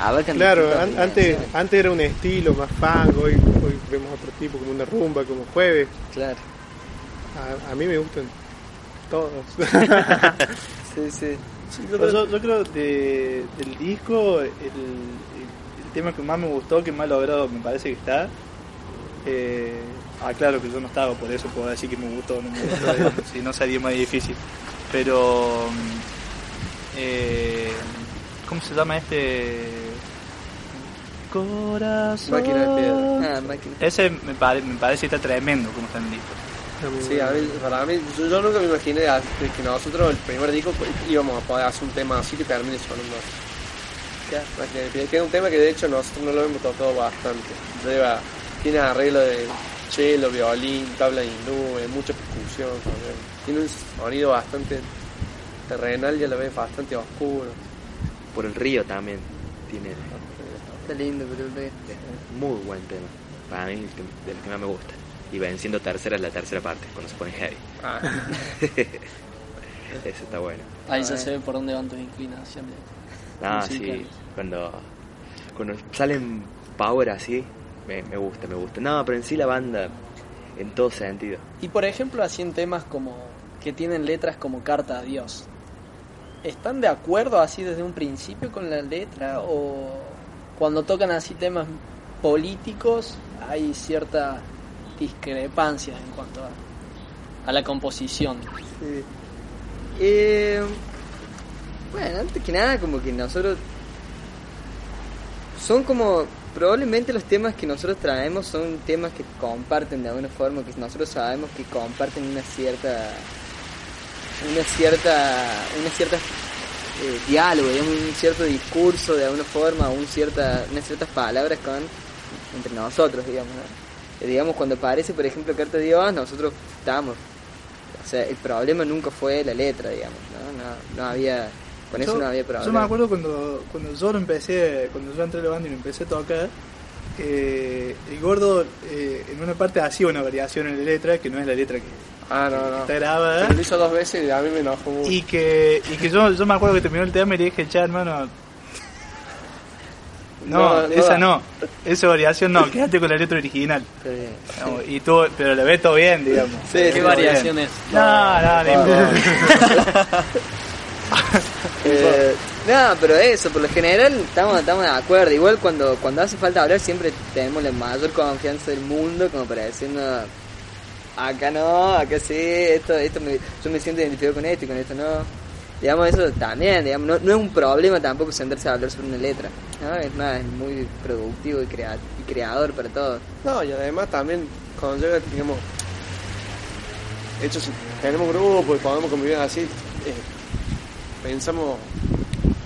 Speaker 4: A ver, claro, antes, antes era un estilo más fang, hoy, hoy vemos otro tipo, como una rumba, como jueves.
Speaker 2: Claro.
Speaker 4: A, mí me gustan todos.
Speaker 2: sí, sí.
Speaker 3: yo, yo, creo de, del disco, el, el, tema que más me gustó, que más logrado me parece que está, eh, Ah, claro que yo no estaba, por eso puedo decir que me gustó o no me gustó, si no sería más difícil. Pero, eh, ¿cómo se llama este? Corazón.
Speaker 2: Máquina de piedra.
Speaker 3: Ah, Ese me, me parece que está tremendo como está en el disco.
Speaker 5: Sí, a mí, para mí, yo, nunca me imaginé que nosotros el primer disco íbamos a poder hacer un tema así que termine sonando así. Que es un tema que de hecho nosotros no lo hemos tocado bastante. Lleva, tiene arreglo de cello, violín, tabla de nube, mucha percusión Tiene un sonido bastante terrenal y a la vez bastante oscuro.
Speaker 1: Por el río también tiene.
Speaker 2: Está lindo, pero el río.
Speaker 1: Muy buen tema. Para mí, de los que más me gusta. Y venciendo tercera es la tercera parte, cuando se pone heavy. Ah. Eso está bueno.
Speaker 6: Ahí ya se ve por dónde van tus inclinaciones.
Speaker 1: Ah, sí. Cuando, cuando salen power así, me, me gusta, me gusta. No, pero en sí la banda, en todo sentido.
Speaker 6: Y por ejemplo, así en temas como que tienen letras como Carta a Dios. ¿Están de acuerdo así desde un principio con la letra o cuando tocan así temas políticos hay cierta discrepancia en cuanto a, la composición?
Speaker 2: Eh, bueno, antes que nada como que nosotros son como probablemente los temas que nosotros traemos son temas que comparten de alguna forma, que nosotros sabemos que comparten una cierta una cierta una cierta eh, diálogo, un cierto discurso de alguna forma, un cierta, unas ciertas palabras con entre nosotros, digamos. Eh, digamos, cuando aparece, por ejemplo, Carta de Dios, nosotros estamos. O sea, el problema nunca fue la letra, digamos, ¿no? No, no había. Con eso no había problema.
Speaker 3: Yo me acuerdo cuando, cuando yo lo empecé, cuando yo entré a la banda y lo empecé a tocar, eh, el gordo eh, en una parte hacía una variación en la letra, que no es la letra que,
Speaker 5: ah, no, no.
Speaker 3: está grabada.
Speaker 5: lo hizo dos veces y a mí me enojó mucho.
Speaker 3: Y que, y que yo, yo me acuerdo que terminó el tema y le dije, ya hermano, no, esa no. Esa variación no, quédate con la letra original. Sí, y tú, pero la ves todo bien, digamos.
Speaker 6: ¿Qué variación es?
Speaker 3: No, no, no.
Speaker 2: eh, no, pero eso, por lo general estamos, estamos de acuerdo. Igual cuando, cuando hace falta hablar siempre tenemos la mayor confianza del mundo como para decir, acá no, acá sí, esto, esto me, yo me siento identificado con esto y con esto no digamos, eso también, digamos, no, no, es un problema tampoco sentarse a hablar sobre una letra, ¿no? Es más, es muy productivo y, crea y creador para todos.
Speaker 5: No, y además también, cuando llega, digamos, hecho, si tenemos grupo y podemos convivir así, eh, pensamos...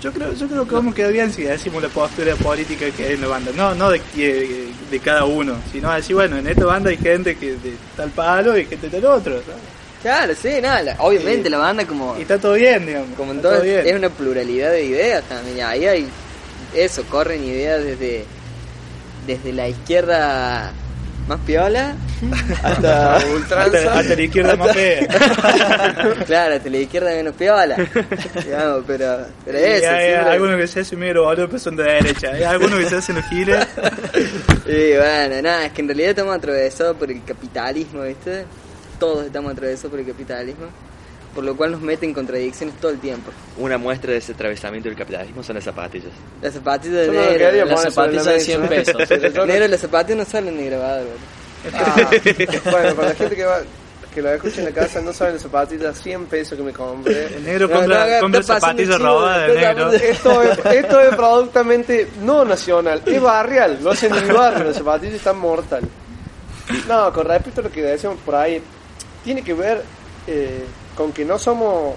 Speaker 3: Yo creo, yo creo que vamos a quedar bien si decimos la postura política que hay en la banda, no, no de, de, cada uno, sino decir, bueno, en esta banda hay gente que de tal palo y gente del otro,
Speaker 2: Claro, sí, nada, obviamente la banda como...
Speaker 3: Y está todo bien, digamos.
Speaker 2: Como en todo, es una pluralidad de ideas también. Ahí hay eso, corren ideas desde, desde la izquierda más piola hasta,
Speaker 3: hasta, la izquierda más fea.
Speaker 2: claro, hasta la izquierda menos piola. Digamos, pero, pero eso.
Speaker 3: Hay, algunos que se hacen medio boludo, pero son de derecha. Hay algunos que se hacen los giles.
Speaker 2: Y bueno, nada, es que en realidad estamos atravesados por el capitalismo, ¿viste? todos estamos atravesados por el capitalismo, por lo cual nos mete en contradicciones todo el tiempo.
Speaker 1: Una muestra de ese atravesamiento del capitalismo son las zapatillas.
Speaker 2: Las zapatillas de negro.
Speaker 6: Las zapatillas de 100 pesos.
Speaker 2: negro, las zapatillas no salen ni grabadas,
Speaker 5: ah, bueno, para la gente que va que lo escucha en la casa no saben las zapatillas 100 pesos que me compré.
Speaker 3: El negro compra, compra zapatillas robadas de negro.
Speaker 5: Esto es, esto es productamente no nacional, es barrial. Lo hacen en mi barrio, las zapatillas están mortal. No, con respecto a lo que decíamos por ahí, tiene que ver eh, con que no somos,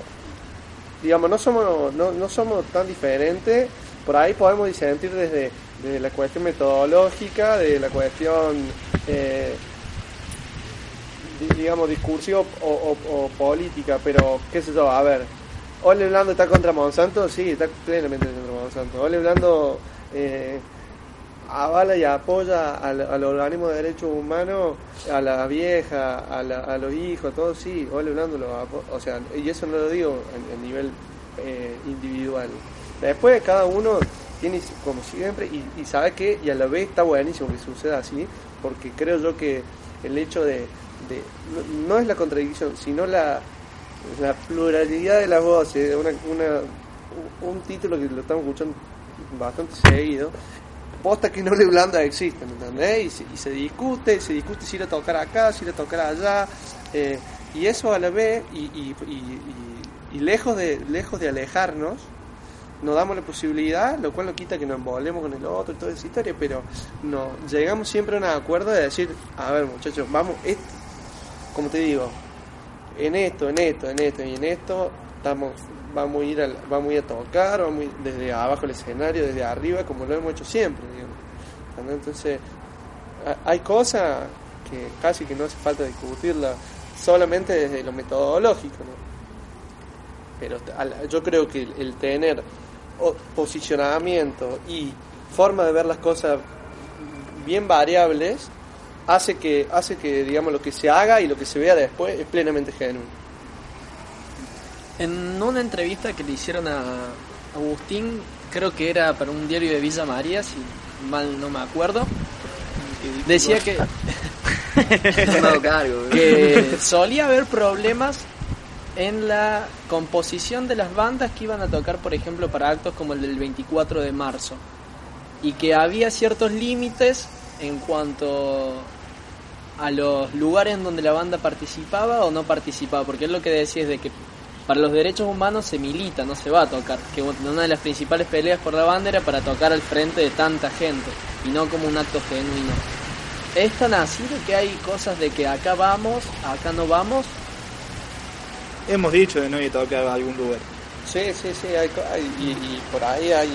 Speaker 5: digamos, no somos, no, no somos tan diferentes. Por ahí podemos disentir desde, desde la cuestión metodológica, de la cuestión, eh, digamos, discursiva o, política, pero qué sé yo, a ver, Ole Blando está contra Monsanto, sí, está plenamente contra Monsanto. Ole Blando eh, avala y apoya al, al, organismo de derechos humanos, a la vieja, a, a los hijos, todo sí, Ole Blando lo o sea, y eso no lo digo a, nivel eh, individual. Después cada uno tiene, como siempre, y, sabe que, y a la vez está buenísimo que suceda así, porque creo yo que el hecho de, de no, es la contradicción, sino la, la pluralidad de las voces, una, una, un título que lo estamos escuchando bastante seguido, posta que Noble Blanda existe, ¿me entendés? Y se, discute, se discute si ir a tocar acá, si ir a tocar allá, eh, y eso a la vez, y, y, y, lejos, de, lejos de alejarnos, nos damos la posibilidad, lo cual no quita que nos envolvemos con el otro y toda esa historia, pero no, llegamos siempre a un acuerdo de decir, a ver muchachos, vamos, como te digo, en esto, en esto, en esto y en esto, estamos, vamos a ir a, vamos a, ir a tocar, vamos desde abajo el escenario, desde arriba, como lo hemos hecho siempre, Entonces, hay cosas que casi que no hace falta discutirla solamente desde lo metodológico, Pero yo creo que el tener posicionamiento y forma de ver las cosas bien variables hace que hace que digamos lo que se haga y lo que se vea después es plenamente genuino.
Speaker 6: En una entrevista que le hicieron a Agustín, creo que era para un diario de Villa María, si mal no me acuerdo, decía que que solía haber problemas en la composición de las bandas que iban a tocar, por ejemplo, para actos como el del 24 de marzo. Y que había ciertos límites en cuanto a los lugares en donde la banda participaba o no participaba, porque es lo que decía es de que para los derechos humanos se milita, no se va a tocar, que una de las principales peleas por la banda era para tocar al frente de tanta gente y no como un acto genuino. ¿Es tan así de que hay cosas de que acá vamos, acá no vamos?
Speaker 3: hemos dicho de no ir a tocar a algún lugar.
Speaker 5: Sí, sí, sí, hay, y, por ahí hay,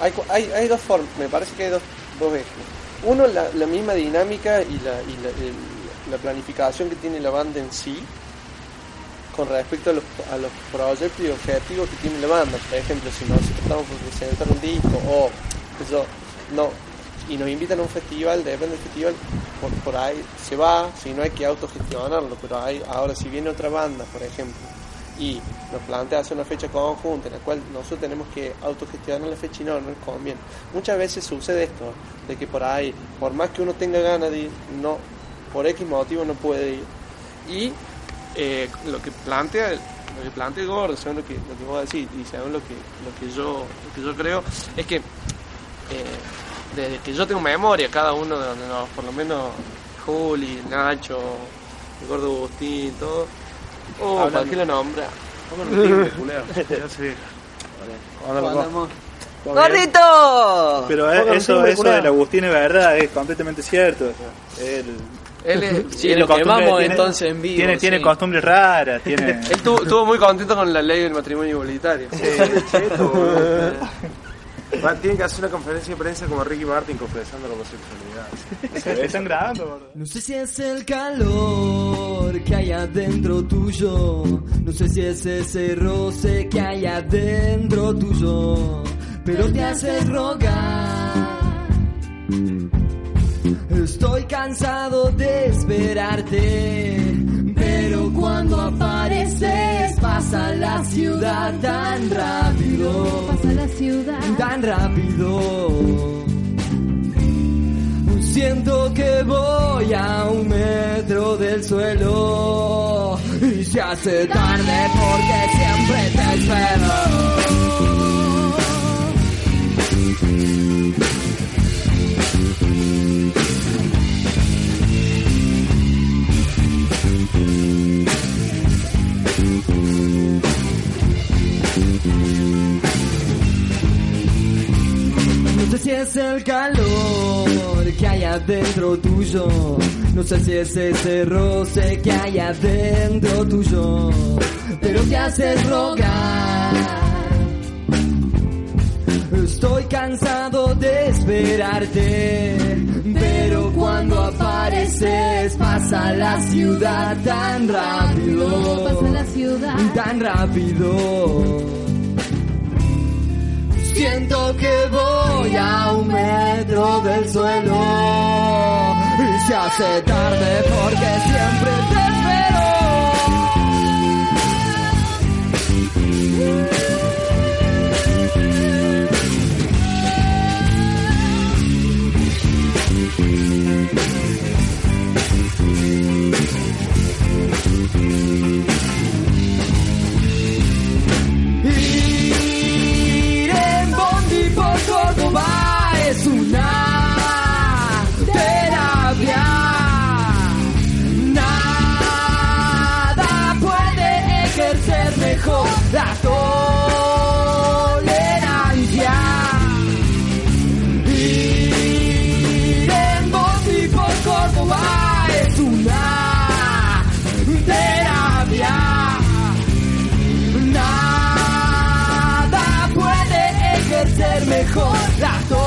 Speaker 5: hay, hay, dos formas, me parece que hay dos, dos ejes. Uno, la, la misma dinámica y, la, y la, la, planificación que tiene la banda en sí con respecto a los, a los proyectos y objetivos que tiene la banda. Por ejemplo, si nos estamos por presentar un disco o eso, no, y nos invitan a un festival, depende del festival, por, por ahí se va, si no hay que autogestionarlo, pero hay, ahora si viene otra banda, por ejemplo, y nos plantea hacer una fecha conjunta en la cual nosotros tenemos que autogestionar la fecha y no, no nos conviene. Muchas veces sucede esto, de que por ahí, por más que uno tenga ganas de ir, no, por X motivo no puede ir. Y eh, lo que plantea lo que plantea Gordo, según lo que, lo que vos decís y según lo que, lo que yo lo que yo creo, es que eh, desde que yo tengo memoria, cada uno de donde nos, por lo menos Juli, Nacho, el gordo Agustín, todo. Oh, ¿para qué lo nombra?
Speaker 2: ¡Gordito!
Speaker 3: Pero eh, eso, eso del Agustín es verdad, es completamente cierto.
Speaker 6: Él, él es, sí, lo que vamos entonces en vivo.
Speaker 3: Tiene, tiene costumbres raras. Tiene...
Speaker 5: Él estuvo, muy contento con la ley del matrimonio igualitario. Sí. tienen que hacer una conferencia de prensa como Ricky Martin confesando la homosexualidad.
Speaker 3: Están grabando,
Speaker 7: No sé si es el calor que hay adentro tuyo. No sé si es ese roce que hay adentro tuyo. Pero te hace rogar. Estoy cansado de esperarte pero cuando apareces pasa la ciudad tan rápido.
Speaker 8: Pasa la ciudad
Speaker 7: tan rápido. Siento que voy a un metro del suelo y se hace tarde porque siempre te espero. Si es el calor que hay adentro tuyo. No sé si es ese roce que hay adentro tuyo. Pero te haces rogar. Estoy cansado de esperarte. Pero cuando apareces pasa la ciudad tan rápido.
Speaker 8: Pasa la ciudad
Speaker 7: tan rápido. Siento que voy a un metro del suelo. Y se hace tarde porque siempre te
Speaker 1: mejor. La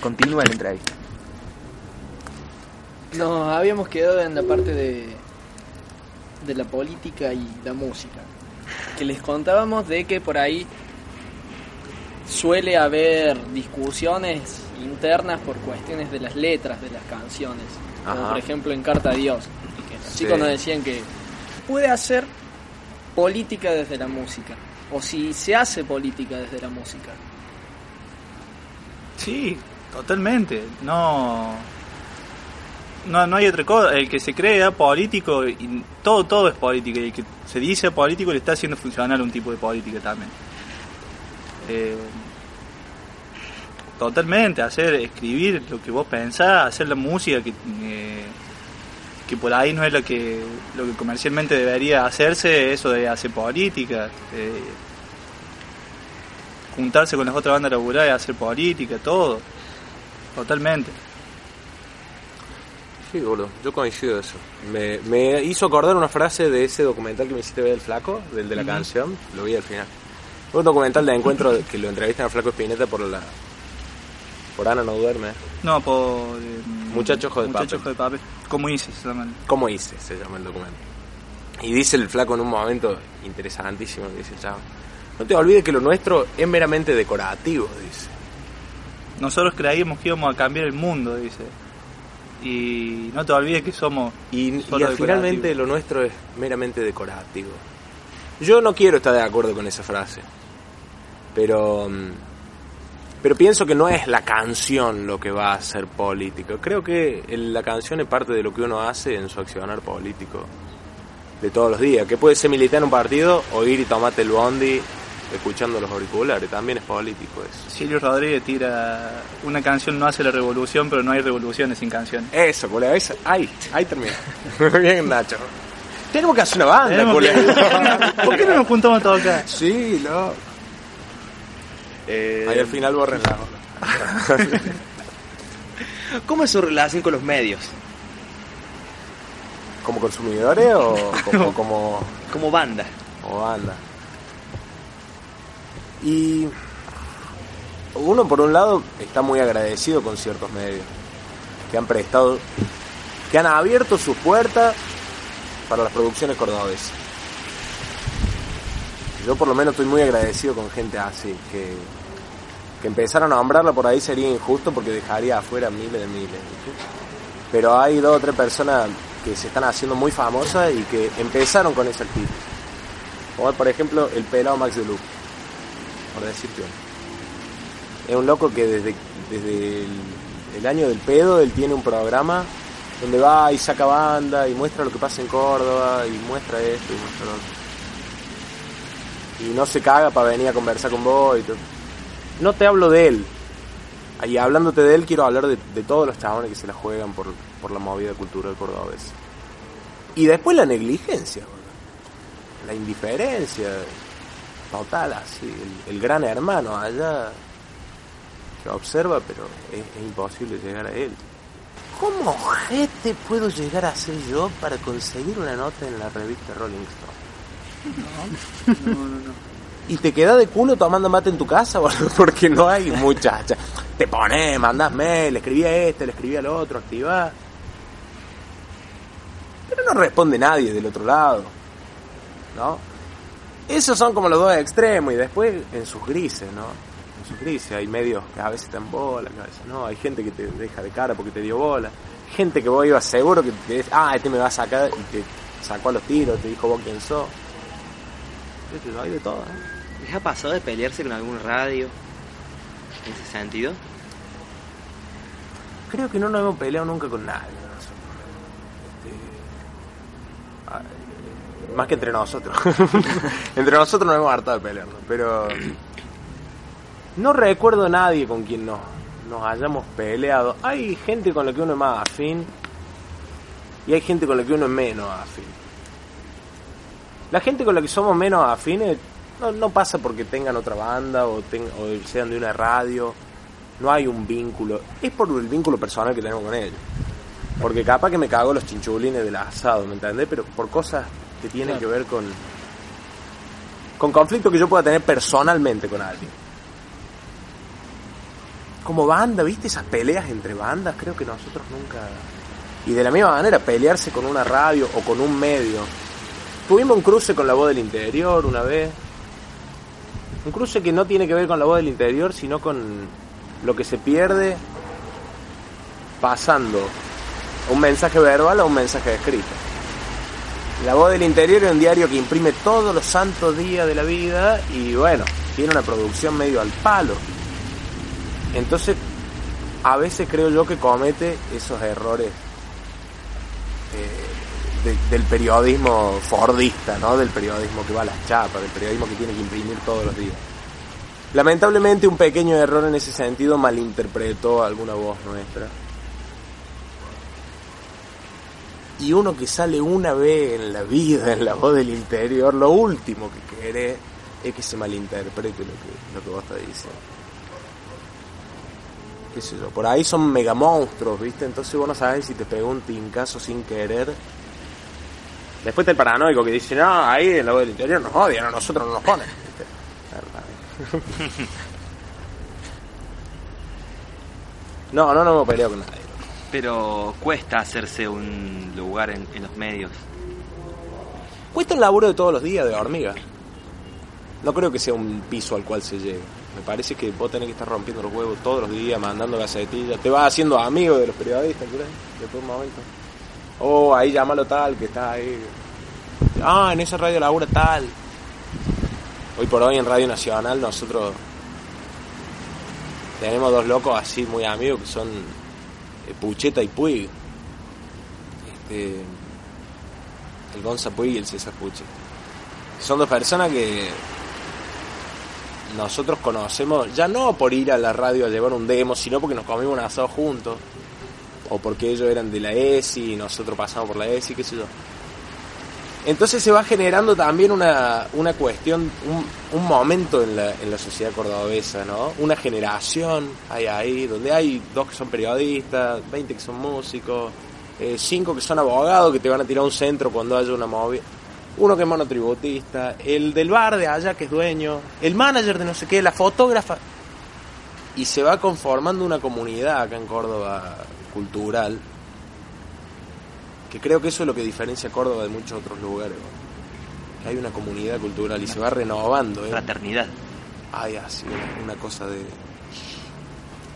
Speaker 1: Continúa la entrevista.
Speaker 6: Nos habíamos quedado en la parte de, de la política y la música. Que les contábamos de que por ahí suele haber discusiones internas por cuestiones de las letras de las canciones. Como
Speaker 1: Ajá.
Speaker 6: por ejemplo en Carta a Dios. Que los
Speaker 1: Sí.
Speaker 6: chicos nos decían que puede hacer política desde la música. O si se hace política desde la música.
Speaker 3: Sí, totalmente. No, no, no hay otra cosa. El que se crea político, y todo, todo es política. Y el que se dice político le está haciendo funcionar un tipo de política también. Eh, totalmente, hacer, escribir lo que vos pensás, hacer la música que, eh, que por ahí no es lo que, lo que comercialmente debería hacerse, eso de hacer política. eh, juntarse con las otras bandas laborales, hacer política, todo. Totalmente.
Speaker 9: Sí, boludo, yo coincido eso. Me, me hizo acordar una frase de ese documental que me hiciste ver del Flaco, del de la canción, lo vi al final. Un documental de encuentro que lo entrevistan a Flaco Espineta por la por Ana no duerme.
Speaker 3: No, por. eh,
Speaker 9: Muchacho ojo de
Speaker 3: Muchacho
Speaker 9: papel.
Speaker 3: ojo de papel. ¿Cómo hice? Se llaman.
Speaker 9: ¿Cómo hice? Se llama el documento. Y dice el flaco en un momento interesantísimo, dice el chavo. No te olvides que lo nuestro es meramente decorativo, dice.
Speaker 3: Nosotros creíamos que íbamos a cambiar el mundo, dice. Y no te olvides que somos.
Speaker 9: Y,
Speaker 3: solo
Speaker 9: finalmente lo nuestro es meramente decorativo. Yo no quiero estar de acuerdo con esa frase. Pero mm, pero pienso que no es la canción lo que va a ser político. Creo que la canción es parte de lo que uno hace en su accionar político de todos los días. Que puede ser militar en un partido o ir y tomarte el bondi escuchando los auriculares. También es político eso.
Speaker 3: Silvio Rodríguez tira. Una canción no hace la revolución, pero no hay revoluciones sin canciones.
Speaker 9: Eso, culeo, eso. Ahí, ahí termina. Bien, Nacho. Tenemos que hacer una banda,
Speaker 3: que- ¿Por qué no nos juntamos a tocar?
Speaker 9: Sí, no.
Speaker 1: Eh,
Speaker 9: Ahí al final borren la
Speaker 1: ¿Cómo es su relación con los medios?
Speaker 9: ¿Como consumidores o como, como,
Speaker 1: Como banda.
Speaker 9: como banda? Y uno por un lado está muy agradecido con ciertos medios que han prestado, que han abierto sus puertas para las producciones cordobesas. Yo por lo menos estoy muy agradecido con gente así, que, que empezar a nombrarla por ahí sería injusto porque dejaría afuera miles de miles. Pero hay dos o tres personas que se están haciendo muy famosas y que empezaron con esa actitud. Como por ejemplo el pelado Max de por decirte. Es un loco que desde, desde el, año del pedo él tiene un programa donde va y saca banda y muestra lo que pasa en Córdoba y muestra esto y muestra lo otro. Y no se caga para venir a conversar con vos y todo. No te hablo de él. Y hablándote de él quiero hablar de, de todos los chabones que se la juegan por, por la movida cultural cordobesa. Y después la negligencia, la indiferencia total, así, el, el gran hermano allá que observa, pero es, es imposible llegar a él. ¿Cómo gente puedo llegar a ser yo para conseguir una nota en la revista Rolling Stone?
Speaker 3: No, no, no.
Speaker 9: y te queda de culo tomando mate en tu casa, boludo, porque no hay muchacha. Te pones, mandás mail, le escribí a este, le escribí al otro, activás. Pero no responde nadie del otro lado. ¿No? Esos son como los dos extremos y después en sus grises, ¿no? En sus grises hay medios que a veces te dan bola, que a veces no. Hay gente que te deja de cara porque te dio bola. Gente que vos ibas seguro que te dice, ah, este me va a sacar y te sacó a los tiros, te dijo vos quién sos. Yo, Hay de todo, ¿no?
Speaker 1: ¿Les ha pasado de pelearse con algún radio? En ese sentido.
Speaker 9: Creo que no nos hemos peleado nunca con nadie. nosotros. Este, ah, eh, más que entre nosotros. entre nosotros nos hemos hartado de pelearnos. Pero no recuerdo a nadie con quien nos, nos hayamos peleado. Hay gente con la que uno es más afín y hay gente con la que uno es menos afín. La gente con la que somos menos afines no, no pasa porque tengan otra banda o, ten- o sean de una radio. No hay un vínculo. Es por el vínculo personal que tenemos con ellos. Porque capaz que me cago los chinchulines del asado, ¿me entendés? Pero por cosas que
Speaker 6: Claro.
Speaker 9: que ver con. con conflictos que yo pueda tener personalmente con alguien. como banda, ¿viste? Esas peleas entre bandas, creo que nosotros nunca... Y de la misma manera, pelearse con una radio o con un medio. Tuvimos un cruce con la voz del interior una vez. Un cruce que no tiene que ver con la voz del interior, sino con lo que se pierde pasando un mensaje verbal a un mensaje escrito. La voz del interior es un diario que imprime todos los santos días de la vida y bueno, tiene una producción medio al palo. Entonces, a veces creo yo que comete esos errores eh, del periodismo fordista, ¿no? Del periodismo que va a las chapas, del periodismo que tiene que imprimir todos los días. Lamentablemente un pequeño error en ese sentido malinterpretó alguna voz nuestra y uno que sale una vez en la vida en la voz del interior, lo último que quiere es que se malinterprete lo que, lo que vos estás diciendo. ¿Qué sé yo? Por ahí son mega monstruos, ¿viste? Entonces vos no sabes si te pegó un tincazo sin querer. Después está el paranoico que dice, no, ahí en la voz del interior nos odian, a nosotros no nos ponen. no, no, no me peleo con nadie
Speaker 1: pero cuesta hacerse un lugar en, los medios.
Speaker 9: Cuesta el laburo de todos los días de hormiga. No creo que sea un piso al cual se llegue. Me parece que vos tenés que estar rompiendo los huevos todos los días, mandando gacetillas. Te vas haciendo amigo de los periodistas, ¿crees? Después un momento. Oh, ahí llámalo tal, que está ahí. Ah, en esa radio labura tal. Hoy por hoy en Radio Nacional nosotros tenemos dos locos así muy amigos que son Pucheta y Puig. Este, el Gonza Puig y el César Puche. Son dos personas que nosotros conocemos, ya no por ir a la radio a llevar un demo, sino porque nos comimos un asado juntos, o porque ellos eran de la ESI y nosotros pasamos por la ESI, qué sé yo. Entonces se va generando también una, una cuestión, un, momento en la, en la, sociedad cordobesa, ¿no? Una generación hay ahí, donde hay dos que son periodistas, 20 que son músicos, eh, cinco que son abogados que te van a tirar un centro cuando haya una movida, uno que es monotributista, el del bar de allá que es dueño, el manager de no sé qué, la fotógrafa. Y se va conformando una comunidad acá en Córdoba cultural que creo que eso es lo que diferencia Córdoba de muchos otros lugares. Que hay una comunidad cultural y se va renovando. ¿eh?
Speaker 1: Fraternidad.
Speaker 9: Ay, así, una, cosa de.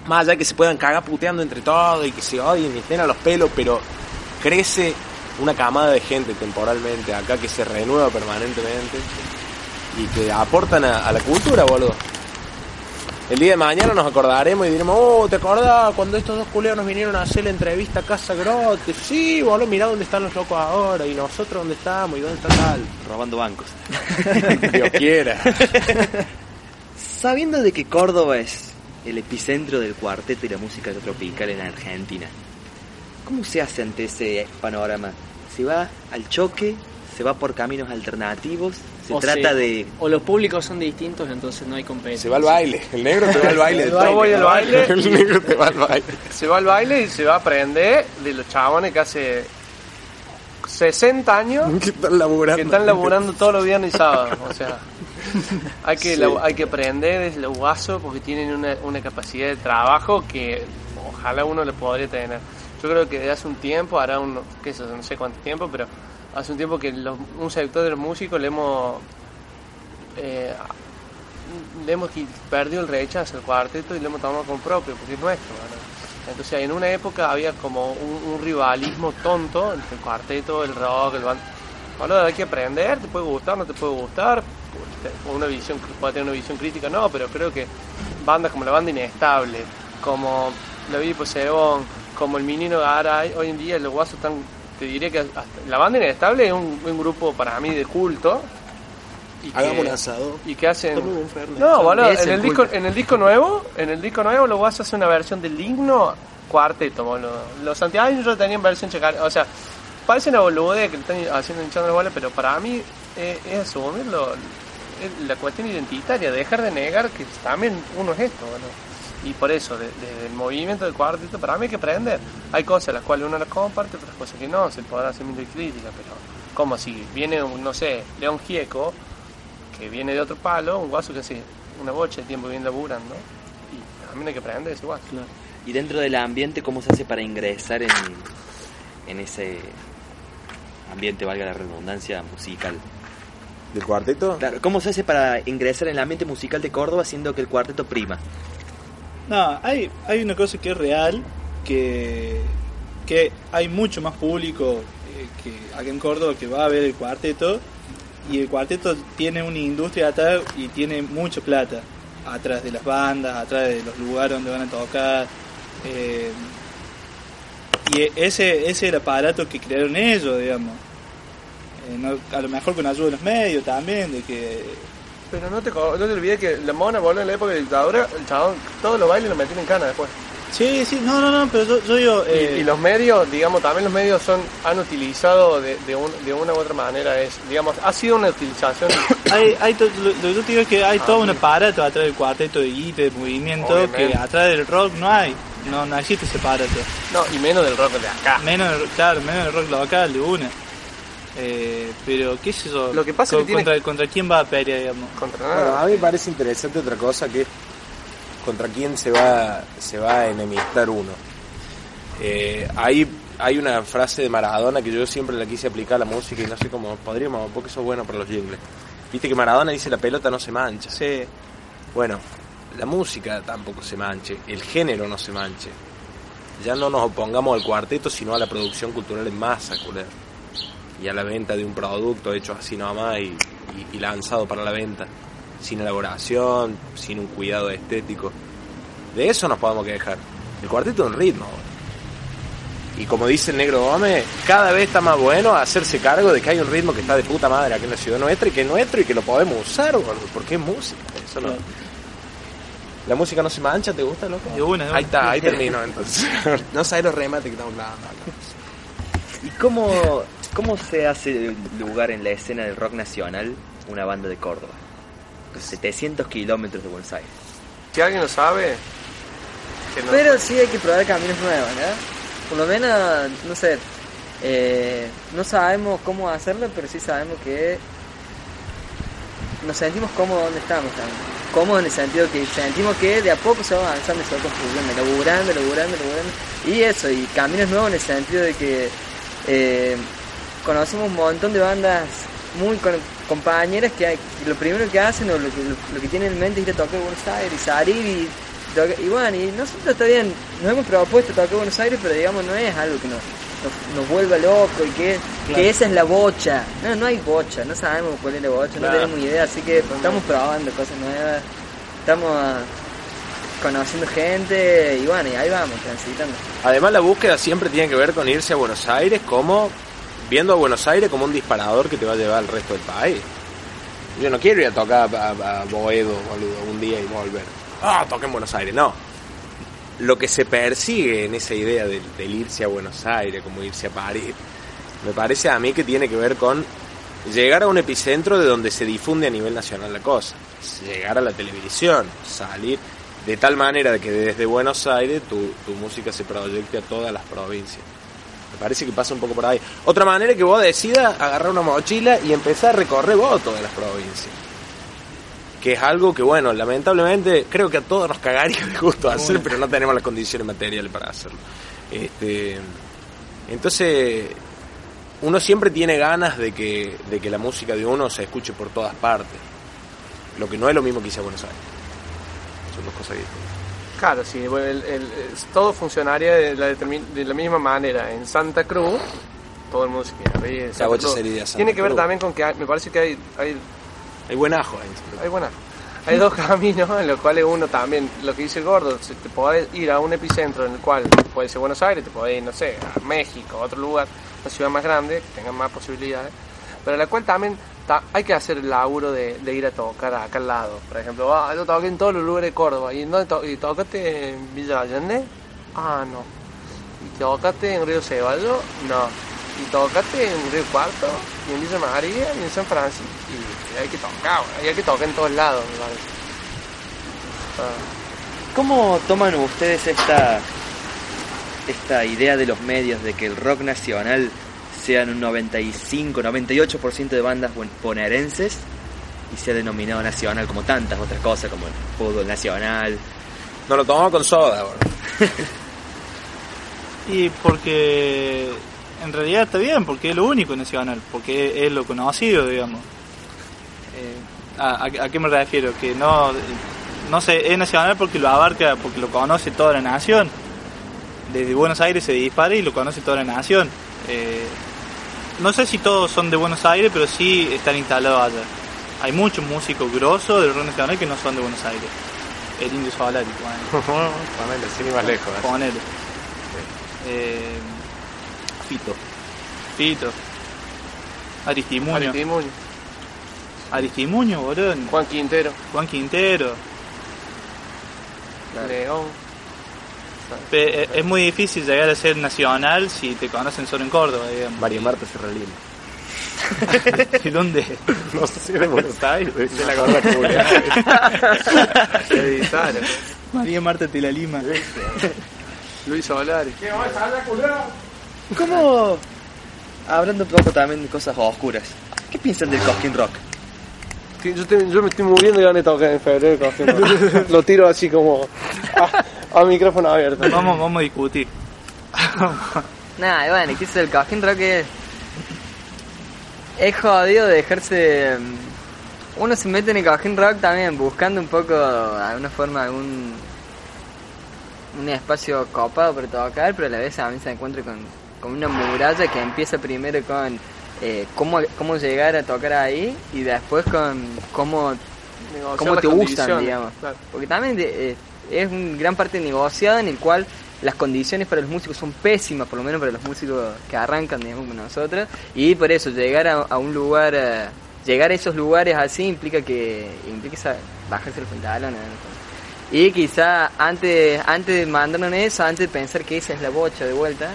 Speaker 9: Más allá de que se puedan cagar puteando entre todos y que se odien y estén a los pelos, pero crece una camada de gente temporalmente acá que se renueva permanentemente y que aportan a, a la cultura, boludo. El día de mañana nos acordaremos y diremos, oh, ¿te acordás cuando estos dos culeros nos vinieron a hacer la entrevista a Casa Grote? Sí, boludo, mirá dónde están los locos ahora y nosotros dónde estamos y dónde está tal.
Speaker 1: Robando bancos.
Speaker 9: Dios quiera.
Speaker 1: Sabiendo de que Córdoba es el epicentro del cuarteto y la música tropical en Argentina, ¿cómo se hace ante ese panorama? ¿Se va al choque? ¿Se va por caminos alternativos? Se trata de.
Speaker 6: O los públicos son distintos, entonces no hay competencia.
Speaker 9: Se va al baile. El negro te va al baile.
Speaker 5: Yo voy al baile. El negro te va al baile. Se va al baile y se va a aprender de los chabones que hace 60 años.
Speaker 9: Que están laburando.
Speaker 5: Que están laburando todos los viernes y sábados. O sea. Hay que, hay que aprender de los guasos porque tienen una, una capacidad de trabajo que ojalá uno le podría tener. Yo creo que desde hace un tiempo, hará un, qué sé, no sé cuánto tiempo, pero hace un tiempo que un sector de los músicos le hemos eh, le hemos perdido el rechazo al cuarteto y lo hemos tomado con propio porque es nuestro entonces en una época había como un, rivalismo tonto entre el cuarteto el rock el band. Bueno, hay que aprender te puede gustar no te puede gustar una visión puede tener una visión crítica no pero creo que bandas como la banda inestable como la Vida Poseidón como el Minino Garay hoy en día los guasos están te diré que la banda inestable es un, grupo para mí de culto.
Speaker 9: Y Hagamos un asado.
Speaker 5: Y que hacen. No, bueno, en el, disco, en el disco nuevo, en el disco nuevo lo vas a hacer una versión del himno cuarteto, boludo. Los santiagueños tenían versión checar, o sea, parece una bolude que están haciendo hinchando el bola, pero para mí es, es asumirlo la cuestión identitaria, dejar de negar que también uno es esto, boludo y por eso, desde el movimiento del cuarteto, para mí hay que aprender. Hay cosas las cuales uno las comparte, otras cosas que no, se podrá hacer muy crítica, pero como si viene, un, no sé, León Gieco, que viene de otro palo, un guaso que hace una bocha de tiempo bien laburando, y también hay que aprender es igual.
Speaker 1: Y dentro del ambiente, ¿cómo se hace para ingresar en, en ese ambiente, valga la redundancia, musical?
Speaker 9: ¿Del cuarteto?
Speaker 1: Claro, ¿cómo se hace para ingresar en el ambiente musical de Córdoba haciendo que el cuarteto prima?
Speaker 3: No, hay, hay una cosa que es real, que, que hay mucho más público eh, que acá en Córdoba que va a ver el cuarteto y el cuarteto tiene una industria atrás y tiene mucha plata atrás de las bandas, atrás de los lugares donde van a tocar. Eh, y ese, ese es el aparato que crearon ellos, digamos. Eh, a lo mejor con ayuda de los medios también, de que...
Speaker 5: Pero no te, no te olvides que la mona volvió en la época de dictadura, el chabón, todos los bailes lo metían en cana después.
Speaker 3: Sí, sí, no, no, no, pero yo, yo digo...
Speaker 5: Eh... Y, los medios, digamos, también los medios son han utilizado de, de, un, de una u otra manera, es digamos, ha sido una utilización...
Speaker 3: hay, hay lo, lo, que yo te digo es que hay ah, todo un aparato atrás del cuarteto de guita, de movimiento, Obviamente. que atrás del rock no hay. No, no existe ese aparato.
Speaker 5: No, y menos del rock de acá.
Speaker 3: Menos, claro, menos del rock local, de una. Eh, pero, ¿qué es eso?
Speaker 5: Lo que pasa
Speaker 3: Con,
Speaker 5: que tiene...
Speaker 3: contra, ¿Contra quién va a pelear, digamos?
Speaker 5: Contra
Speaker 9: Bueno, a mí me parece interesante otra cosa que es contra quién se va, se va a enemistar uno. Eh, hay, hay una frase de Maradona que yo siempre la quise aplicar a la música y no sé cómo podríamos, porque eso es bueno para los jingles. Viste que Maradona dice la pelota no se mancha.
Speaker 3: Sí.
Speaker 9: Bueno, la música tampoco se manche, el género no se manche. Ya no nos opongamos al cuarteto, sino a la producción cultural en masa, culero. Y a la venta de un producto hecho así nomás y, y, y lanzado para la venta. Sin elaboración, sin un cuidado estético. De eso nos podemos quejar. El cuarteto es un ritmo. Y como dice el negro Gómez, cada vez está más bueno hacerse cargo de que hay un ritmo que está de puta madre aquí en la ciudad nuestra y que es nuestro y que lo podemos usar, porque es música. Eso no. ¿La música no se mancha? ¿Te gusta, loco?
Speaker 3: De una, de una.
Speaker 9: Ahí está, ahí termino entonces. no sabes los remates que estamos hablando.
Speaker 1: ¿Y cómo, cómo se hace lugar en la escena del rock nacional una banda de Córdoba? 700 kilómetros de Buenos Aires.
Speaker 5: Si alguien lo sabe, que no-
Speaker 2: Pero sí hay que probar caminos nuevos, ¿no? Por lo menos, no sé, eh, no sabemos cómo hacerlo, pero sí sabemos que nos sentimos cómodos donde estamos también. Cómodos en el sentido que sentimos que de a poco se va avanzando y se va construyendo, laburando, laburando, laburando. Y eso, y caminos nuevos en el sentido de que eh, conocemos un montón de bandas muy con- compañeras que, lo primero que hacen o lo que, lo, lo que tienen en mente es ir a tocar Buenos Aires y salir y tocar- y bueno, y nosotros está bien, nos hemos propuesto tocar Buenos Aires, pero digamos no es algo que nos, nos, nos vuelva loco y que, que esa es la bocha. No, no hay bocha, no sabemos cuál es la bocha,
Speaker 9: Claro.
Speaker 2: no tenemos idea, así que estamos probando cosas nuevas, estamos ah, conociendo gente y bueno, y ahí vamos, transitando.
Speaker 9: Además, la búsqueda siempre tiene que ver con irse a Buenos Aires como viendo a Buenos Aires como un disparador que te va a llevar al resto del país. Yo no quiero ir a tocar a, Boedo, boludo, un día y volver. Ah, toque en Buenos Aires, no. Lo que se persigue en esa idea del, irse a Buenos Aires, como irse a París, me parece a mí que tiene que ver con llegar a un epicentro de donde se difunde a nivel nacional la cosa. Llegar a la televisión, salir de tal manera que desde Buenos Aires tu, tu música se proyecte a todas las provincias. Parece que pasa un poco por ahí. Otra manera es que vos decidas agarrar una mochila y empezar a recorrer vos todas las provincias. Que es algo que, bueno, lamentablemente creo que a todos nos cagaría de gusto hacer, pero no tenemos las condiciones materiales para hacerlo. Este, entonces, uno siempre tiene ganas de que, de que la música de uno se escuche por todas partes. Lo que no es lo mismo que hice a Buenos Aires. Son dos cosas distintas.
Speaker 5: Claro, sí, el- todo funcionaría de la, de la misma manera. En Santa Cruz, todo el mundo se quiere reír. en Santa
Speaker 9: bocha
Speaker 5: Cruz.
Speaker 9: sería Santa
Speaker 5: Tiene que ver
Speaker 9: Cruz.
Speaker 5: también con que hay- me parece que hay, hay,
Speaker 9: Hay buen ajo ahí.
Speaker 5: hay, buena, hay dos caminos en los cuales uno también, lo que dice el gordo, te podés ir a un epicentro en el cual puede ser Buenos Aires, te podés ir, no sé, a México, a otro lugar, una ciudad más grande, que tenga más posibilidades, pero en la cual también hay que hacer el laburo de, de ir a tocar acá al lado. Por ejemplo, ah, yo toqué en todos los lugares de Córdoba. ¿Y, dónde y tocaste en Villa Allende? Ah, no. ¿Y tocaste en Río Ceballo? No. ¿Y tocaste en Río Cuarto? ¿Y en Villa María? ¿Y en San Francisco? Y, hay que tocar, hay que tocar en todos lados, me parece. Ah.
Speaker 1: ¿Cómo toman ustedes esta, esta idea de los medios de que el rock nacional sean un 95, 98% de bandas bonaerenses y sea denominado nacional como tantas otras cosas como el fútbol nacional
Speaker 9: No lo tomamos con soda, boludo.
Speaker 3: Y porque en realidad está bien, porque es lo único nacional, porque es lo conocido, digamos. Eh, ¿a, a, qué me refiero? Que no, no sé, es nacional porque lo abarca, porque lo conoce toda la nación. Desde Buenos Aires se dispara y lo conoce toda la nación. Eh, no sé si todos son de Buenos Aires, pero sí están instalados allá. Hay muchos músicos grosos del rock nacional que no son de Buenos Aires. El Indio Solari,
Speaker 9: ponele, sin ir más lejos. ¿eh?
Speaker 3: Ponele. Eh,
Speaker 1: Fito.
Speaker 3: Fito. Aristimuño.
Speaker 5: Aristimuño.
Speaker 3: Aristimuño, boludo.
Speaker 5: Juan Quintero.
Speaker 3: Juan Quintero.
Speaker 5: León.
Speaker 3: Pe- Es muy difícil llegar a ser nacional si te conocen solo en Córdoba, digamos.
Speaker 9: María Marta Serralino.
Speaker 3: ¿Y dónde?
Speaker 9: No sé si es de Buenos Aires, de la gorda culia.
Speaker 3: María Marta Tela Lima.
Speaker 5: Luis Solari.
Speaker 1: ¿Cómo? Hablando un poco también de cosas oscuras. ¿Qué piensan del Cosquín Rock?
Speaker 5: Yo, te- yo me estoy muriendo y gané tocar en febrero. Cosquín Rock. Lo tiro así como a, a micrófono abierto.
Speaker 3: Vamos, vamos a discutir.
Speaker 2: Nada, y bueno, ¿qué es el Cojín Rock? Es, es jodido de dejarse. mm, Uno se mete en el Cojín Rock también buscando un poco, de alguna forma, algún. un espacio copado para tocar, pero a la vez también se encuentra con, con una muralla que empieza primero con eh, cómo, cómo llegar a tocar ahí y después con cómo
Speaker 5: Negociar
Speaker 2: cómo te gustan, digamos.
Speaker 5: claro.
Speaker 2: Porque también de- eh, es un gran parte negociada en el cual las condiciones para los músicos son pésimas, por lo menos para los músicos que arrancan, digamos, con nosotros. Y por eso, llegar a, a un lugar, eh, llegar a esos lugares así implica que implica bajarse los pantalones. Y quizá antes, antes de mandarnos eso, antes de pensar que esa es la bocha de vuelta,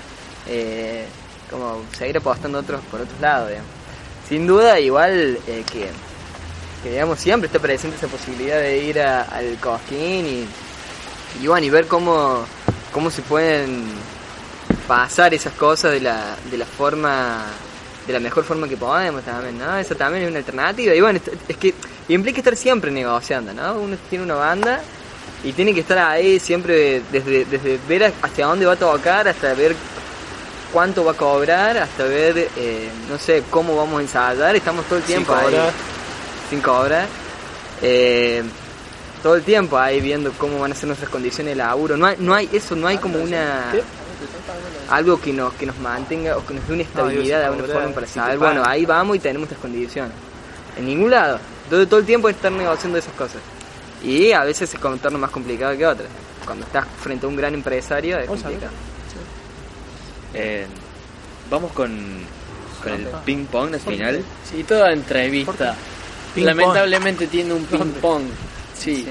Speaker 2: eh, como seguir apostando otros por otros lados, digamos. Sin duda, igual eh, que que digamos siempre está presente esa posibilidad de ir a- al Cosquín y, y bueno y ver cómo, cómo se pueden pasar esas cosas de la, de la forma de la mejor forma que podemos también, ¿no? Eso también es una alternativa y bueno, es- que implica estar siempre negociando, ¿no? Uno tiene una banda y tiene que estar ahí siempre desde, desde ver hacia dónde va a tocar hasta ver cuánto va a cobrar, hasta ver, eh, no sé, cómo vamos a ensayar, estamos todo el tiempo ahí
Speaker 3: cobrar.
Speaker 2: sin cobrar. Eh, todo el tiempo ahí viendo cómo van a ser nuestras condiciones de laburo. No hay, no hay eso, no hay como una algo que nos que nos mantenga o que nos dé una estabilidad de alguna forma para saber, bueno, ahí vamos y tenemos estas condiciones. En ningún lado. Todo, todo el tiempo estar negociando esas cosas. Y a veces es contorno más complicado que otras. Cuando estás frente a un gran empresario es complicado.
Speaker 1: Eh, vamos con, con el ping pong al final.
Speaker 6: Sí, toda entrevista.
Speaker 3: Ping
Speaker 6: Lamentablemente tiene un ping pong. Sí.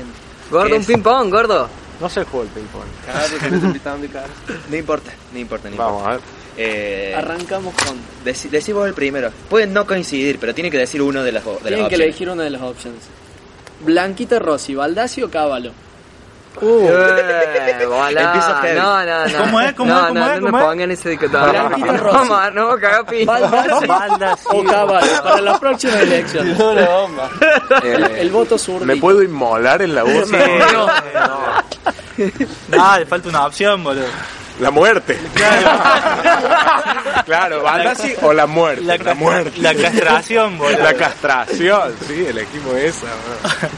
Speaker 2: Gordo, un
Speaker 1: es?
Speaker 2: ping pong, gordo.
Speaker 9: No se juega el ping-pong.
Speaker 5: Claro, te estoy invitando y claro.
Speaker 1: No importa, no importa, no
Speaker 9: Vamos
Speaker 1: importa.
Speaker 9: a ver.
Speaker 1: Eh,
Speaker 6: Arrancamos con.
Speaker 1: deci- decí vos el primero. Pueden no coincidir, pero tiene que decir uno de las, de las
Speaker 6: Tienen que
Speaker 1: opciones.
Speaker 6: elegir una de las opciones. Blanquita Rossi, Baldassi o Cábalo.
Speaker 2: Eh, volá.
Speaker 1: Empiezo heavy.
Speaker 2: No, no, no.
Speaker 3: ¿Cómo es? ¿Cómo
Speaker 2: no,
Speaker 3: es? ¿Cómo
Speaker 2: no,
Speaker 3: es?
Speaker 2: no
Speaker 3: ¿Cómo
Speaker 2: me
Speaker 3: es?
Speaker 2: pongan ese. No, no, caga pi.
Speaker 6: Baldassi o Cábalo para las próximas elecciones. El voto sur.
Speaker 9: ¿Me puedo inmolar en la voz?
Speaker 3: No, no, le falta una opción, boludo.
Speaker 9: La muerte. Claro, Bandasi o la muerte.
Speaker 3: La,
Speaker 9: La, muerte.
Speaker 3: La castración, boludo.
Speaker 9: La castración, sí, elegimos esa. bro.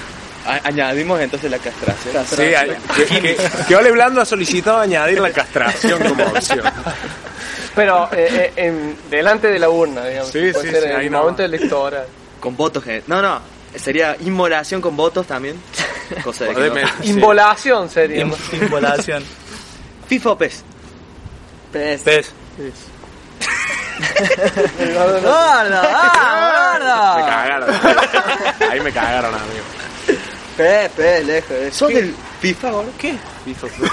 Speaker 1: Añadimos entonces la castración.
Speaker 9: Sí, que, que, que Ole Blando ha solicitado añadir la castración como opción.
Speaker 5: Pero eh, eh, en, delante de la urna, digamos.
Speaker 9: Sí,
Speaker 5: Puede
Speaker 9: sí,
Speaker 5: ser
Speaker 9: sí,
Speaker 5: en
Speaker 9: ahí
Speaker 5: el
Speaker 9: no.
Speaker 5: momento electoral.
Speaker 1: Con votos. No, no. Sería inmolación con votos también. Cosa de que no-.
Speaker 5: Involación sería.
Speaker 3: Im- Involación.
Speaker 1: FIFA o PES.
Speaker 2: Pez.
Speaker 3: Pez.
Speaker 2: Gordo, ah,
Speaker 9: Me cagaron. Ahí me cagaron, amigo.
Speaker 2: Pez, pez, lejos. eh.
Speaker 1: ¿Sos del FIFA ahora? ¿Qué?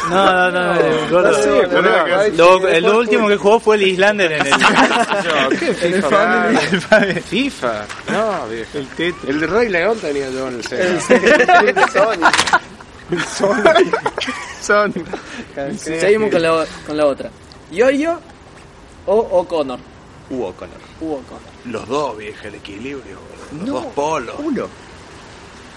Speaker 3: No, no, no, no, gordo.
Speaker 9: Que-
Speaker 3: Lo, lo último que jugó fue el Islander en el.
Speaker 9: Yo, ¿Qué FIFA?
Speaker 3: el Family.
Speaker 9: FIFA. No, viejo.
Speaker 3: El Tetris.
Speaker 9: El Rey León tenía yo en el centro.
Speaker 5: Sony.
Speaker 6: Seguimos con la, con la otra. Yoyo o O'Connor.
Speaker 1: Hugo Connor.
Speaker 6: U O'Connor.
Speaker 9: Los dos, viejo, el equilibrio. boludo. Los dos polos.
Speaker 1: Uno.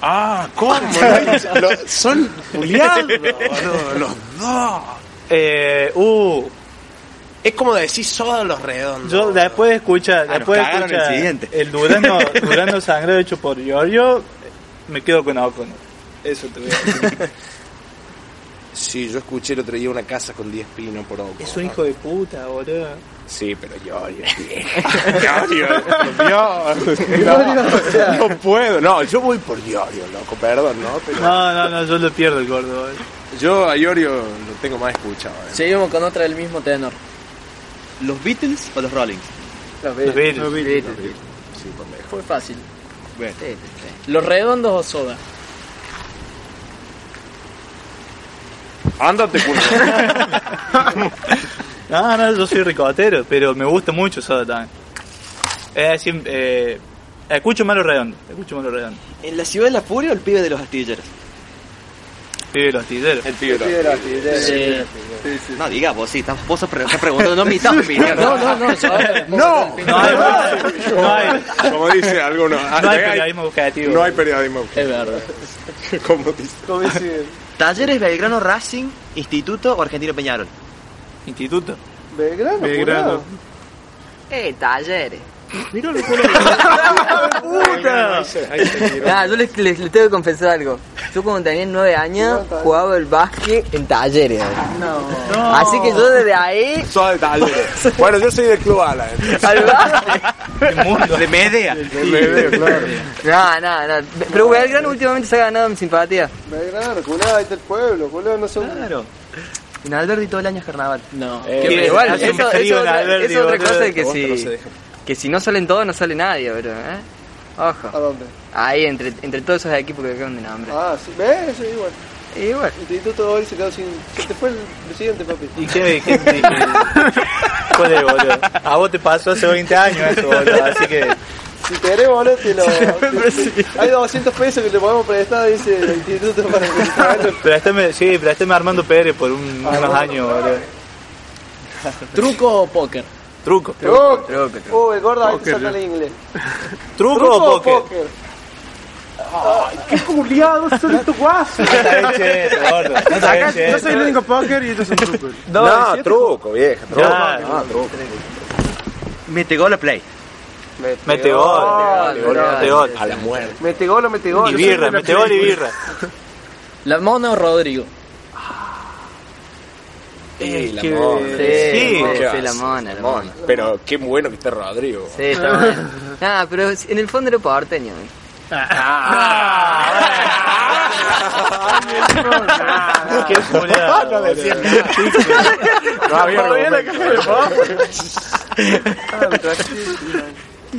Speaker 9: Ah, ¿cómo? Son Julián, boludo, los dos.
Speaker 3: Eh, uh,
Speaker 9: Es como decir a los redondos.
Speaker 3: yo después de escuchar,
Speaker 1: Ah,
Speaker 3: después de
Speaker 1: cagaron el siguiente.
Speaker 3: el Durano, Durano sangrado hecho por Giorgio, me quedo con Ocono. Eso te voy a decir.
Speaker 9: Sí, yo escuché el otro día una casa con 10 pinos por ojo.
Speaker 3: es un hijo de puta, boludo.
Speaker 9: Sí, pero. Giorgio, por Dios. No, no puedo. No, yo voy por Giorgio, loco, perdón, ¿no? Pero
Speaker 3: No, no, no, yo lo pierdo el gordo.
Speaker 9: yo a Giorgio lo tengo más escuchado. eh.
Speaker 6: Seguimos con otra del mismo tenor.
Speaker 1: ¿Los Beatles o los Rollings?
Speaker 2: Los
Speaker 3: Los
Speaker 2: Beatles.
Speaker 3: Beatles.
Speaker 9: Sí, por lejos.
Speaker 6: Fue fácil.
Speaker 1: Bueno,
Speaker 6: ¿Los redondos o soda?
Speaker 9: Ándate, culo.
Speaker 3: No, no, yo soy ricotero, pero me gusta mucho Soda también. Es decir, eh, escucho malo redondo, escucho malo redondo.
Speaker 1: ¿en la ciudad de la furia o el pibe de los astilleros?
Speaker 3: Pibe los tilleros.
Speaker 9: El pibe.
Speaker 2: De sí, de-
Speaker 6: Sí.
Speaker 2: sí, sí.
Speaker 1: No, diga vos, sí, estás, vos estás preguntando, no mi estás opinión.
Speaker 6: No, no, no, yo
Speaker 9: ¡No!
Speaker 3: No hay, no hay,
Speaker 9: Como dice alguno.
Speaker 3: no hay periodismo objetivo.
Speaker 9: No hay periodismo.
Speaker 6: Es verdad.
Speaker 9: Como dice.
Speaker 1: Talleres Belgrano Racing, Instituto o Argentino Peñarol.
Speaker 3: Instituto.
Speaker 2: Belgrano,
Speaker 4: Belgrano.
Speaker 6: Eh, talleres.
Speaker 2: ¡Puta! Nah, yo les, les- les tengo que confesar algo. Yo cuando tenía nueve años jugaba el básquet en talleres.
Speaker 6: No.
Speaker 2: Así que yo desde ahí
Speaker 9: Soy de talleres. Bueno, yo soy de Club Ala. entonces.
Speaker 2: al básquet.
Speaker 1: De Medea.
Speaker 2: No, no, no. Pero Belgrano últimamente se ha ganado mi simpatía.
Speaker 5: Belgrano, culado, ahí está el pueblo, culado, no son...
Speaker 1: Claro. En Alberdi todo el año es carnaval.
Speaker 6: No.
Speaker 9: Eh,
Speaker 6: Qué
Speaker 2: Que igual, eso, eso, es otra cosa que
Speaker 9: Vos que
Speaker 2: si, no salen todos, no sale nadie, bro. ¿eh?
Speaker 5: ¿A
Speaker 2: Ojo.
Speaker 5: dónde?
Speaker 2: Ahí, entre, entre todos esos equipos que acaban de nombrar.
Speaker 5: Ah, sí, ¿ves? Sí, igual.
Speaker 2: Igual.
Speaker 5: Instituto hoy se quedó sin... Se te fue el presidente, papi.
Speaker 3: ¿Y qué, qué dije? ¿Cuál es, boludo? A vos te pasó hace 20 años eso, boludo, así que...
Speaker 5: Si querés, boludo, te lo... Hay 200 pesos que te podemos prestar, dice el instituto para que
Speaker 3: Préstame, sí, préstame a Armando Pérez por un- unos años, boludo.
Speaker 6: ¿Truco o póker?
Speaker 3: Truco.
Speaker 5: Truco,
Speaker 2: Truco, truco.
Speaker 5: Uy, el gordo ahí te saca el inglés.
Speaker 3: ¿Truco o póker?
Speaker 4: ¡Qué culiados son estos guasos! Yo soy el único póker y estos son trucos.
Speaker 9: No, truco, vieja. Truco. No, truco.
Speaker 1: Mete gol o play.
Speaker 3: Mete gol, mete gol, mete gol.
Speaker 9: A la muerte.
Speaker 5: Mete gol o mete gol.
Speaker 3: Y birra, mete gol y birra.
Speaker 6: ¿La Mona o Rodrigo?
Speaker 9: Ey, la
Speaker 3: que-
Speaker 9: mona.
Speaker 2: Sí,
Speaker 3: Sí,
Speaker 2: sí,
Speaker 9: ¿qué
Speaker 2: sí, la mona, la mona.
Speaker 9: Pero qué bueno que esté Rodrigo.
Speaker 2: Sí, está bueno. Ah, pero en el fondo era porteño. ¿eh?
Speaker 9: No decía
Speaker 3: boludo.
Speaker 9: No había argumento.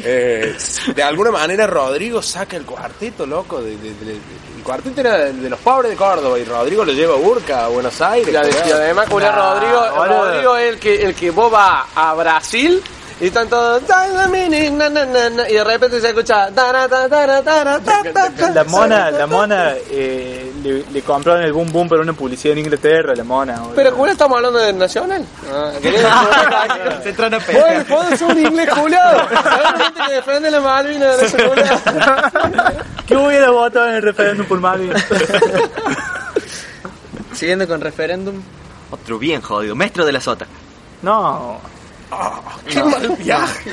Speaker 9: Eh, de alguna manera Rodrigo saca el cuarteto, loco. De, de- de- el cuarteto era de, de los pobres de Córdoba y Rodrigo lo lleva a Urca, a Buenos Aires.
Speaker 5: Y, ade- y además, Julián
Speaker 3: Nah,
Speaker 5: Rodrigo,
Speaker 3: boludo.
Speaker 5: Rodrigo es el que, el que vos vas a Brasil y están todos. Y de repente se escucha.
Speaker 3: La mona, la mona eh, le, le compraron el boom boom para una publicidad en Inglaterra, la mona. boludo.
Speaker 5: Pero Julián, estamos hablando del Nacional. Ah,
Speaker 1: Se entran a
Speaker 5: puedo ser un inglés culiado. ¿Sabes gente que defiende la Malvina de ese culiado?
Speaker 3: ¿Qué hubiera votado en el referéndum por Malvin?
Speaker 6: Siguiendo con referéndum.
Speaker 1: Otro bien jodido, maestro de la sota.
Speaker 3: No.
Speaker 9: Qué mal viaje.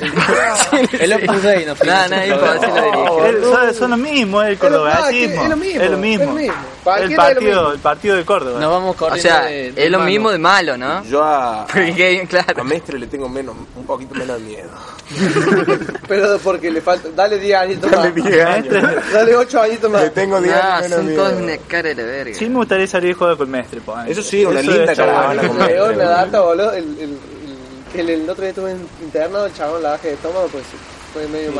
Speaker 6: El Opus Dei, no
Speaker 2: Nada, nada, imposible dirigir.
Speaker 3: Es- son, son lo mismo, es el cordobacismo.
Speaker 5: es lo mismo,
Speaker 3: Es lo mismo. El partido, el partido de Córdoba.
Speaker 6: Nos vamos
Speaker 2: O sea,
Speaker 6: de, de
Speaker 2: es lo mismo de malo, ¿no?
Speaker 9: Yo a,
Speaker 2: Porque,
Speaker 9: a
Speaker 2: claro.
Speaker 9: Mestre le tengo menos, un poquito menos de miedo.
Speaker 5: Pero porque le falta. Dale 10 añitos más.
Speaker 9: Dale 10 años.
Speaker 5: Dale 8 añitos más.
Speaker 9: Le tengo 10
Speaker 2: Ah,
Speaker 9: años
Speaker 2: son todos una cara de la verga.
Speaker 3: Sí me gustaría salir de juego con Mestre.
Speaker 9: Eso sí, una
Speaker 3: Eso
Speaker 9: linda caravana Mestre.
Speaker 5: una data, boludo. El, el, el, el, el otro día estuve en- internado, el chabón la baja de estómago, pues fue medio.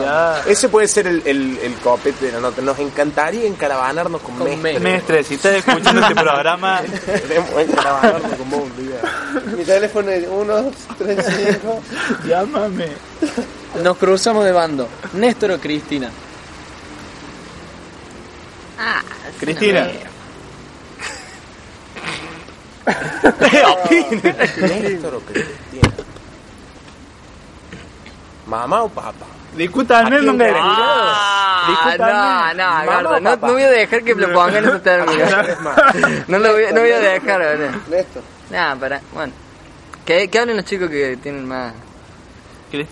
Speaker 9: Ese puede ser el, el, el copete de la nota. Nos encantaría encaravanarnos con,
Speaker 6: Con
Speaker 9: Mestre.
Speaker 3: Mestre, si estás escuchando este programa,
Speaker 9: Queremos encaravanarnos con vos un día.
Speaker 5: Mi teléfono es 1, 3, 5.
Speaker 3: llámame.
Speaker 6: Nos cruzamos de bando. Néstor o Cristina.
Speaker 3: Cristina.
Speaker 9: Néstor o Cristina. Mamá o papá.
Speaker 3: Discutan, no
Speaker 9: quién
Speaker 3: me
Speaker 9: querés?
Speaker 2: Ah, no, no, no, no voy a dejar que lo pongan en esos términos. no, lo voy, no voy a dejar, ¿verdad?
Speaker 5: Esto.
Speaker 2: Nah, para, bueno. ¿Qué, qué hablan los chicos que tienen más?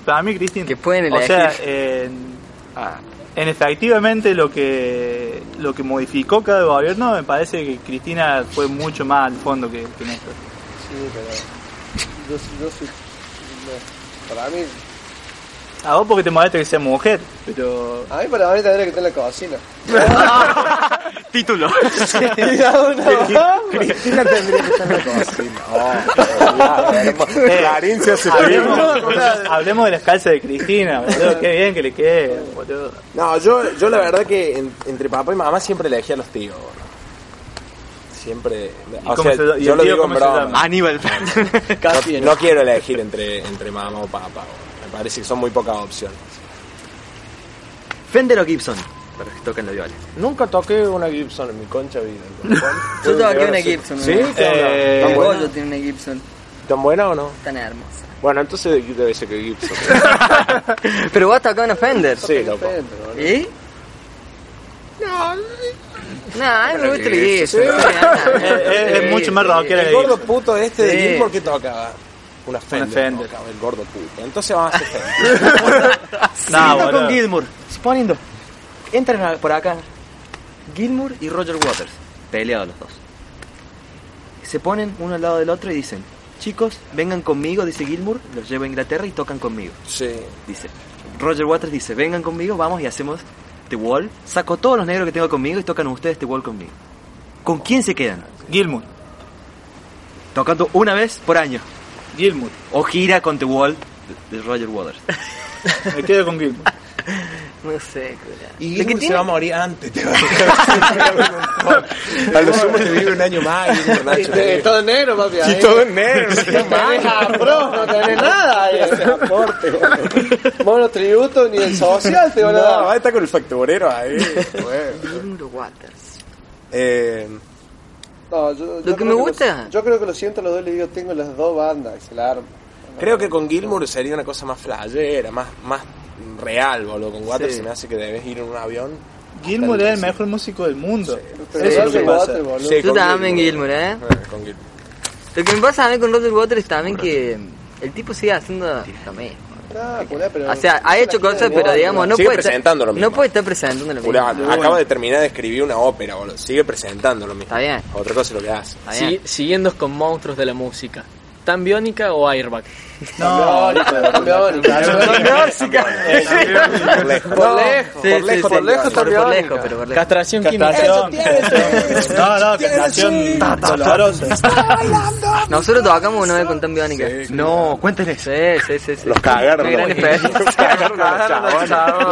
Speaker 3: Para mí, Cristina.
Speaker 2: Que pueden
Speaker 3: O sea,
Speaker 2: elegir.
Speaker 3: en, en efectivamente lo que lo que modificó cada gobierno, me parece que Cristina fue mucho más al fondo que, que Néstor.
Speaker 5: Sí, pero. Yo, yo soy. Para mí.
Speaker 3: A vos porque te molesta que sea mujer, pero...
Speaker 5: A mí, para mí tendría que estar en la cocina.
Speaker 1: Título.
Speaker 9: Cristina tendría que estar en la cocina.
Speaker 3: Eh,
Speaker 9: Clarín se hace
Speaker 3: hablemos, de las calzas de Cristina, boludo. Qué bien que le quede, boludo.
Speaker 9: No, yo, yo la verdad que en- entre papá y mamá siempre elegí a los tíos. boludo. Siempre. O
Speaker 3: cómo
Speaker 9: sea,
Speaker 3: se- y
Speaker 9: yo
Speaker 3: el
Speaker 9: lo
Speaker 3: tío
Speaker 9: digo en
Speaker 3: cómo se
Speaker 9: broma.
Speaker 3: llama?
Speaker 1: Aníbal.
Speaker 9: No, no quiero elegir entre, entre mamá o papá. boludo. Parece que son muy pocas opciones.
Speaker 1: Fender o Gibson. Para los que tocan la viola.
Speaker 9: Nunca toqué una Gibson en mi concha vida.
Speaker 2: Yo toqué una Gibson.
Speaker 9: ¿Sí?
Speaker 2: ¿no?
Speaker 9: ¿Qué onda?
Speaker 3: Eh,
Speaker 9: ¿Tan
Speaker 2: El
Speaker 9: buena?
Speaker 2: Tiene una Gibson
Speaker 9: ¿Tan buena o no?
Speaker 2: tan hermosa.
Speaker 9: Bueno, entonces debe ser que Gibson.
Speaker 2: Pero vos tocás una Fender.
Speaker 9: Sí, loco.
Speaker 2: ¿Y? No, no, a mí me gusta el
Speaker 9: Sí,
Speaker 2: Gibson.
Speaker 9: sí.
Speaker 3: Es- mucho más rockera
Speaker 9: El
Speaker 3: que
Speaker 9: gordo
Speaker 3: Gibson.
Speaker 9: puto este de
Speaker 2: Sí.
Speaker 9: Gilmore que tocaba. Una Fender. El gordo puto. Entonces vamos a hacer Fender.
Speaker 3: No,
Speaker 1: con Gilmour. Suponiendo. Entran por acá. Gilmour y Roger Waters. Peleados los dos. Se ponen uno al lado del otro y dicen: Chicos, vengan conmigo, dice Gilmour. Los llevo a Inglaterra y tocan conmigo.
Speaker 9: Sí.
Speaker 1: Dice. Roger Waters dice: Vengan conmigo, vamos y hacemos The Wall. Saco todos los negros que tengo conmigo y tocan ustedes The Wall conmigo. ¿Con quién se quedan?
Speaker 3: Gilmour.
Speaker 1: Tocando una vez por año.
Speaker 3: Gilmour.
Speaker 1: O gira con The Wall de Roger Waters.
Speaker 3: Me quedo con Gilmour.
Speaker 2: No sé, cura.
Speaker 9: Y Gilmour se
Speaker 2: tiene-
Speaker 9: va a morir antes. Te va a A lo sumo te vive un año más. Gilmour, Nacho.
Speaker 5: Eh, todo negro, papi.
Speaker 9: Y
Speaker 5: ahí.
Speaker 9: todo en negro.
Speaker 5: Tenés afro, no tenés nada. ahí. Vos los tributos ni el social te van a
Speaker 9: No,
Speaker 5: dar.
Speaker 9: va a estar con el facturero ahí.
Speaker 2: Gilmour Waters.
Speaker 9: Eh,
Speaker 5: No, yo, yo
Speaker 2: Lo que
Speaker 5: creo
Speaker 2: me gusta-
Speaker 5: yo creo que lo siento a los dos le digo, tengo las dos bandas, y se la armo.
Speaker 9: creo que con Gilmour sería una cosa más flashera, más, más real, boludo. Con Waters
Speaker 1: Sí.
Speaker 9: se me hace que debes ir en un avión.
Speaker 3: Gilmour es el mejor músico del mundo.
Speaker 5: Pero
Speaker 3: Eso es lo que pasa.
Speaker 9: Sí,
Speaker 2: Tú también, Gilmour, ¿eh?
Speaker 9: Eh, con Gilmour.
Speaker 2: Lo que me pasa a mí con Roger Waters también que el tipo sigue haciendo lo mismo.
Speaker 5: Ah, pero-
Speaker 2: O sea, ha hecho cosas, pero digamos, no
Speaker 9: Sigue
Speaker 2: puede, estar,
Speaker 9: presentando lo mismo.
Speaker 2: no puede estar presentando lo mismo.
Speaker 9: Acaba de terminar de escribir una ópera, boludo. Sigue presentando lo mismo.
Speaker 2: Está bien.
Speaker 9: Otra cosa es lo que hace.
Speaker 2: Está bien.
Speaker 6: Si- siguiendo con monstruos de la música. ¿Tan biónica o airbag?
Speaker 3: No.
Speaker 9: Por lejos.
Speaker 5: Por lejos, por lejos,
Speaker 2: pero por lejos.
Speaker 6: Castración química.
Speaker 3: Castración. No, no, castración.
Speaker 2: Nosotros tocamos una vez con Tan Biónica.
Speaker 1: No, cuéntenles.
Speaker 2: Sí, sí, sí, sí.
Speaker 9: Los cagaron. Los- cagaron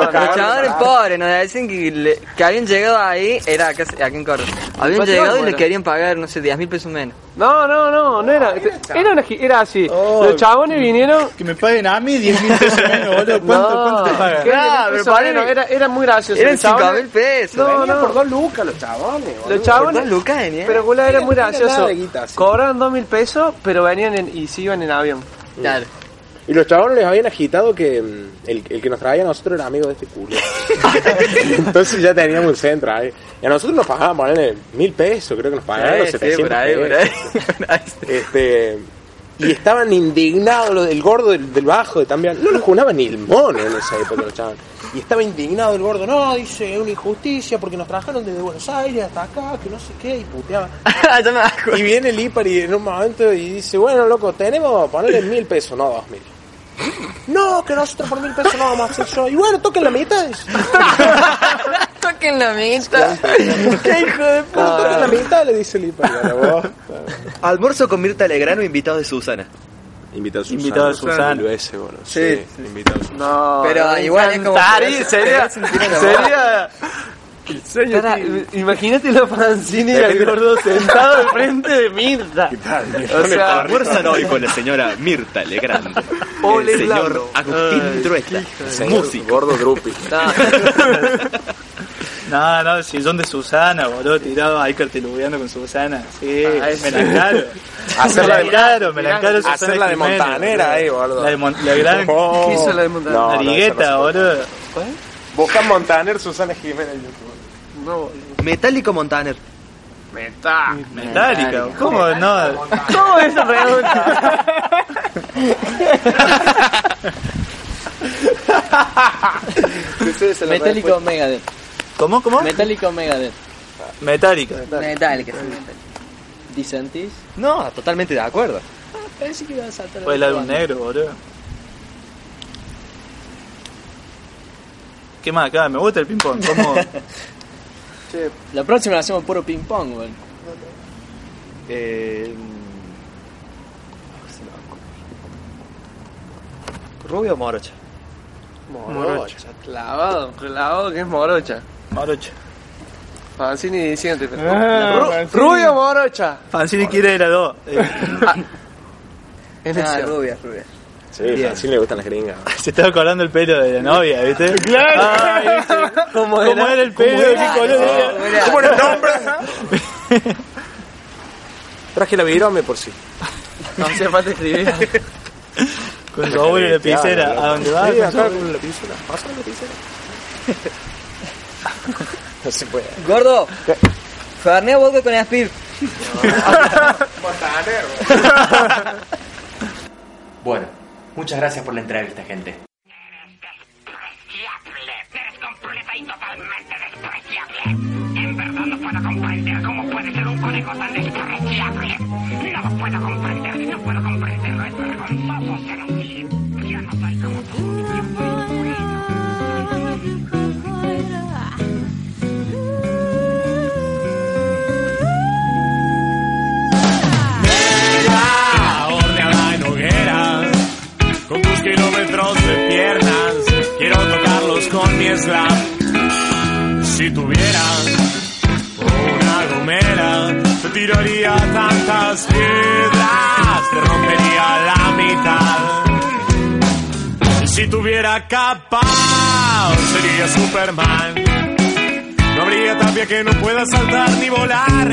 Speaker 9: los
Speaker 2: chavales pobres nos decían que, habían llegado ahí, era acá, aquí en Córdoba, habían llegado y le querían pagar, no sé, 10 mil pesos menos.
Speaker 5: No, no, no, no era. Era, una, gi- era así.
Speaker 3: Oh.
Speaker 5: Los chabones vinieron.
Speaker 3: Que me paguen a mí 10 mil pesos menos, boludo. ¿Cuánto,
Speaker 5: No.
Speaker 3: cuánto te pagan?
Speaker 2: Claro, pero
Speaker 5: Eso
Speaker 2: para
Speaker 5: era, era, muy gracioso.
Speaker 2: Eran
Speaker 5: Los chabones-
Speaker 2: 5 mil pesos.
Speaker 5: No,
Speaker 9: Venían
Speaker 5: no.
Speaker 9: por dos lucas los chabones, boludo.
Speaker 5: Los
Speaker 2: Por
Speaker 5: chabones.
Speaker 2: lucas.
Speaker 5: Pero Gula era muy gracioso.
Speaker 9: guita, sí.
Speaker 5: Cobraban dos mil pesos, pero venían en, y se iban en avión.
Speaker 2: Claro.
Speaker 9: Y los chabones les habían agitado que mm, el, el que nos traía a nosotros era amigo de este culo. Entonces ya teníamos un centro ahí. Y a nosotros nos pagaban ponerle mil pesos, creo que nos pagaban los
Speaker 2: Sí, sí,
Speaker 9: 700
Speaker 2: por ahí, por ahí.
Speaker 9: pesos.
Speaker 2: por ahí.
Speaker 9: Este, y estaban indignados los del gordo del, del bajo de también. No los junaba ni el mono en esa época los chavales. Y estaba indignado el gordo, no, dice, es una injusticia porque nos trajeron desde Buenos Aires hasta acá, que no sé qué, y puteaba. Y viene el Ipari en un momento y dice, bueno, loco, tenemos, ponerle mil pesos, no dos mil. No, que nosotros por mil pesos no vamos a hacer yo. Y bueno, toquen la mitad.
Speaker 2: la mitad. Qué hijo de
Speaker 9: Bueno, toquen la mitad, le dice el Ipari. a la voz.
Speaker 1: Almuerzo con Mirta Legrano, invitado de Susana.
Speaker 9: Invitado a Susana.
Speaker 3: Invitado a Susana.
Speaker 9: Veces, boludo.
Speaker 5: Sí.
Speaker 9: Sí, invitado a Susana.
Speaker 5: No.
Speaker 2: Pero igual es como-
Speaker 5: sería. sería. Para, imagínate la Francini y el gordo sentado al frente de Mirta. O sea,
Speaker 1: Almuerzan hoy con la señora Mirta Legrand.
Speaker 5: Ole
Speaker 1: el señor. Agustín Trueta,
Speaker 9: Señor
Speaker 1: músico.
Speaker 9: Gordo Drupi.
Speaker 3: No, no, el sillón de Susana, boludo, tirado ahí carteludeando con Susana. Sí,
Speaker 5: Ah,
Speaker 3: me la encaro.
Speaker 9: Hacerla
Speaker 3: me
Speaker 9: de-
Speaker 3: la encaro, me la encaro Susana
Speaker 9: Hacerla de
Speaker 3: Jiménez,
Speaker 9: montanera ahí, boludo.
Speaker 3: La, de Mon- la gran
Speaker 9: Oh.
Speaker 5: ¿Qué hizo la de montanera?
Speaker 9: No, eso no
Speaker 3: boludo.
Speaker 9: Busca Montaner, Susana Jiménez en YouTube.
Speaker 5: No,
Speaker 1: Metálico Montaner.
Speaker 5: meta.
Speaker 3: Metálica. ¿Cómo no?
Speaker 6: ¿Cómo es esa pregunta? Metálico Megadeth.
Speaker 3: ¿Cómo? ¿Cómo?
Speaker 6: Metálico Megadeth.
Speaker 3: Metálica.
Speaker 2: Metallica, sí, Metallica.
Speaker 6: ¿Disentis?
Speaker 1: No, totalmente de acuerdo.
Speaker 6: Pensé que iba a saltar.
Speaker 3: Fue el álbum negro, boludo. ¿Qué más acá? Me gusta el ping-pong. ¿Cómo?
Speaker 6: La próxima la hacemos puro ping-pong, güey.
Speaker 1: Eh, ocurre. Rubio o morocha.
Speaker 5: Morocha. Clavado, clavado que es morocha.
Speaker 3: Morocha.
Speaker 5: Fancini diciente. pero-
Speaker 4: Ah,
Speaker 5: Ru-. Rubio morocha.
Speaker 3: Fancini quiere de las dos. Eh,
Speaker 5: Es
Speaker 2: Ah, rubia, rubia.
Speaker 9: Sí, así le gustan las gringas.
Speaker 3: se estaba colando el pelo de la novia, ¿viste?
Speaker 4: Claro.
Speaker 3: Ay, ¿viste?
Speaker 5: ¿Cómo
Speaker 3: ¿Cómo
Speaker 5: era?
Speaker 3: era el pelo? ¿Qué color era?
Speaker 9: ¿Cómo era el nombre? Traje la virome por si.
Speaker 5: No hacía falta escribir.
Speaker 3: Con su abuelo y la lapicera. ¿A dónde va?
Speaker 9: Sí, acá con la lapicera. Pasa la lapicera. no se puede.
Speaker 2: Gordo, Fernet vodka con Aspir.
Speaker 1: Bueno, muchas gracias por la entrevista, gente.
Speaker 10: Eres completa y totalmente despreciable. No puedo comprender cómo puede ser un conejo tan despreciable. No puedo comprender, no puedo comprenderlo. Es vergonzoso ser así. Yo no soy como tú. Yo soy bueno.
Speaker 11: con tus kilómetros de piernas, quiero tocarlos con mi slam. Si tuviera una gomera, te tiraría tantas piedras, te rompería la mitad. Si tuviera capa, sería Superman. No habría tapia que no pueda saltar ni volar.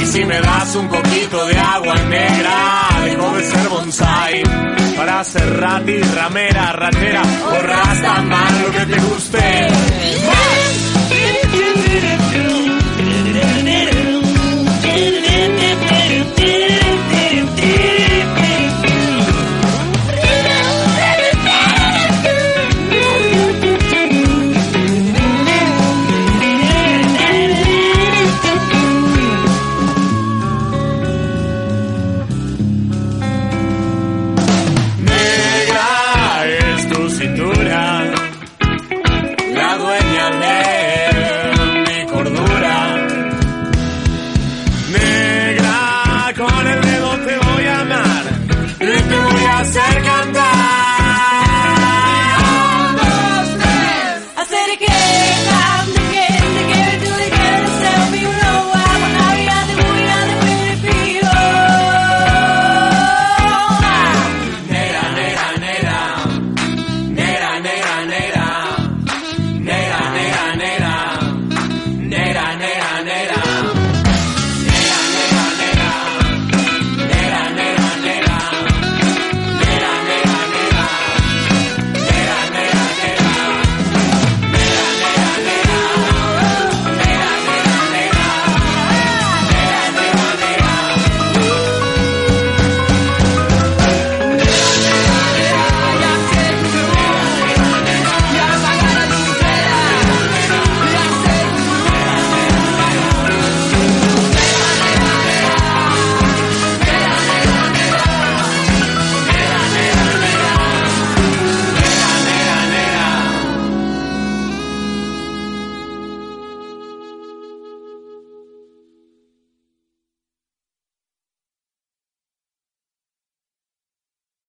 Speaker 11: Y si me das un poquito de agua negra, dejo de ser bonsai para ser rati, ramera, ratera o rastaman, lo que te guste.